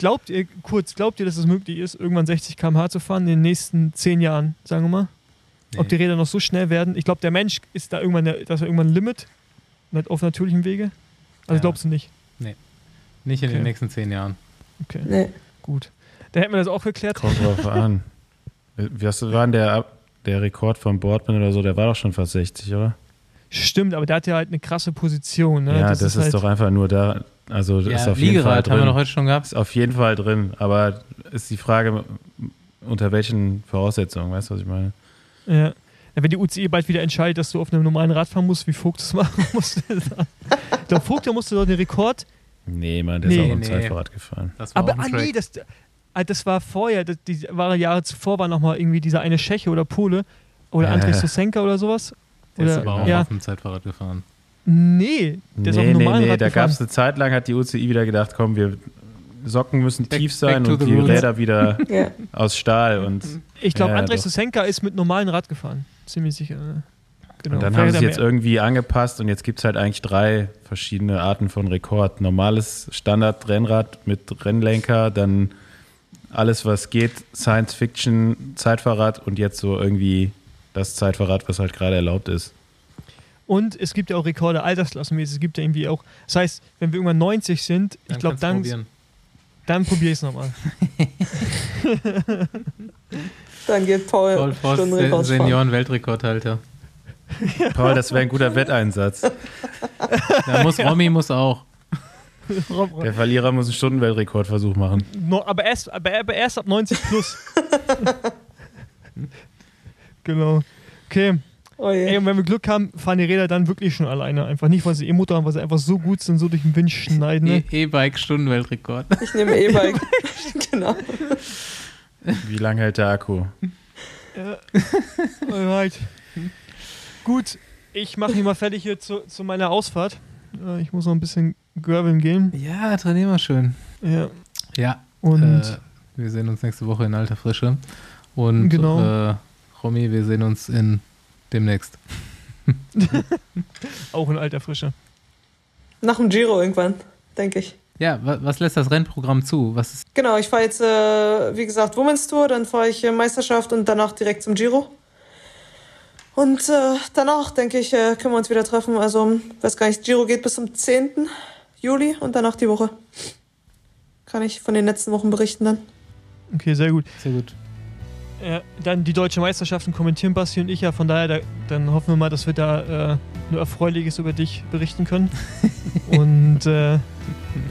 glaubt ihr, kurz, glaubt ihr, dass es möglich ist, irgendwann 60 km/h zu fahren in den nächsten 10 Jahren, sagen wir mal? Ob die Räder noch so schnell werden? Ich glaube, der Mensch ist da irgendwann, das ist irgendwann ein Limit. Auf natürlichem Wege. Also Ja. glaubst du nicht? Nicht in Okay. den nächsten zehn Jahren. Okay, Nee. gut. Da hätten wir das auch geklärt. Kommt drauf [laughs] an. Was war denn der, der Rekord von Boardman oder so? Der war doch schon fast 60, oder? Stimmt, aber der hat ja halt eine krasse Position. Ne? ja, das, ist, halt, doch einfach nur da. Also das ist Ja, auf jeden Fall Liegerad haben wir drin. heute schon gehabt. Ist auf jeden Fall drin. Aber ist die Frage, unter welchen Voraussetzungen, weißt du, was ich meine? Ja. Ja, wenn die UCI bald wieder entscheidet, dass du auf einem normalen Rad fahren musst, wie Vogt das [laughs] machen musste. der Vogt, der musste doch den Rekord. Nee, Mann, der Nee, ist auch im nee. Zeitfahrrad gefahren. Das war Aber ah, nee, das, ah, das war vorher, das, die war Jahre zuvor war nochmal irgendwie dieser eine Tscheche oder Pole oder Ja, Andrei ja. Sosenka oder sowas. Der ist Oder, aber auch ja, auf dem Zeitfahrrad gefahren. Nee, der ist auf nee, einem nee, normalen nee, Rad da gab es eine Zeit lang, hat die UCI wieder gedacht, komm, wir Socken müssen Back- tief sein und die roots. Räder wieder [laughs] Ja. aus Stahl. Und, Ich glaube, Ja, Andrei doch. Sosenka ist mit normalen Rad gefahren. Ziemlich sicher. ne? Genau. und dann Vielleicht haben sie es jetzt irgendwie angepasst und jetzt gibt es halt eigentlich drei verschiedene Arten von Rekord. Normales Standard-Rennrad mit Rennlenker, dann alles, was geht, Science-Fiction, Zeitfahrrad und jetzt so irgendwie das Zeitfahrrad, was halt gerade erlaubt ist. Und es gibt ja auch Rekorde altersklassenmäßig. Es gibt ja irgendwie auch. Das heißt, wenn wir irgendwann 90 sind, ich glaube, dann, probieren. dann probiere ich es nochmal. [laughs] Dann geht Paul, Paul Voss, Stundenrekord fahren. Senioren-Weltrekordhalter. [laughs] Paul, das wäre ein guter Wetteinsatz. [laughs] Da muss Romy muss auch. Der Verlierer muss einen Stundenweltrekordversuch machen. No, aber, erst, aber, aber erst ab 90 plus. genau. Okay. Oh je. Ey, und wenn wir Glück haben, fahren die Räder dann wirklich schon alleine. Einfach nicht, weil sie E-Motor haben, weil sie einfach so gut sind, so durch den Wind schneiden. Ne? E- E-Bike-Stundenweltrekord. Ich nehme E-Bike. [laughs] [laughs] genau. Wie lange hält der Akku? Alright. Gut, ich mache mich mal fertig hier zu, zu meiner Ausfahrt. Äh, Ich muss noch ein bisschen graveln gehen. Ja, trainieren wir schön. Ja. Ja, Und äh, wir sehen uns nächste Woche in alter Frische. Und Genau. äh, Romy, wir sehen uns in demnächst. [laughs] auch in alter Frische. Nach dem Giro irgendwann, denke ich. Ja, wa was lässt das Rennprogramm zu? Was ist Genau, ich fahre jetzt, äh, wie gesagt, Women's Tour, dann fahre ich äh, Meisterschaft und danach direkt zum Giro. Und äh, danach, denke ich, äh, können wir uns wieder treffen. Also, weiß gar nicht, Giro geht bis zum 10. Juli und danach die Woche. Kann ich von den letzten Wochen berichten dann. Okay, sehr gut. sehr gut? Ja, dann die deutsche Meisterschaften kommentieren Basti und ich ja. Von daher, da, dann hoffen wir mal, dass wir da äh, nur Erfreuliches über dich berichten können. [laughs] und äh,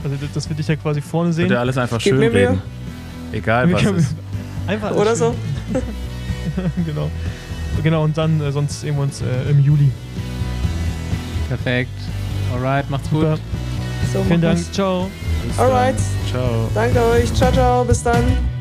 also, dass wir dich ja quasi vorne sehen. Bitte alles einfach schön reden. Egal Wir was können- ist. [laughs] Einfach alles Oder so. [laughs] genau. Genau, und dann äh, sonst sehen wir uns äh, im Juli. Perfekt. Alright, macht's gut. Super. So Vielen Dank. Ciao. Bis dann. Alright. Ciao. Danke euch. Ciao, ciao. Bis dann.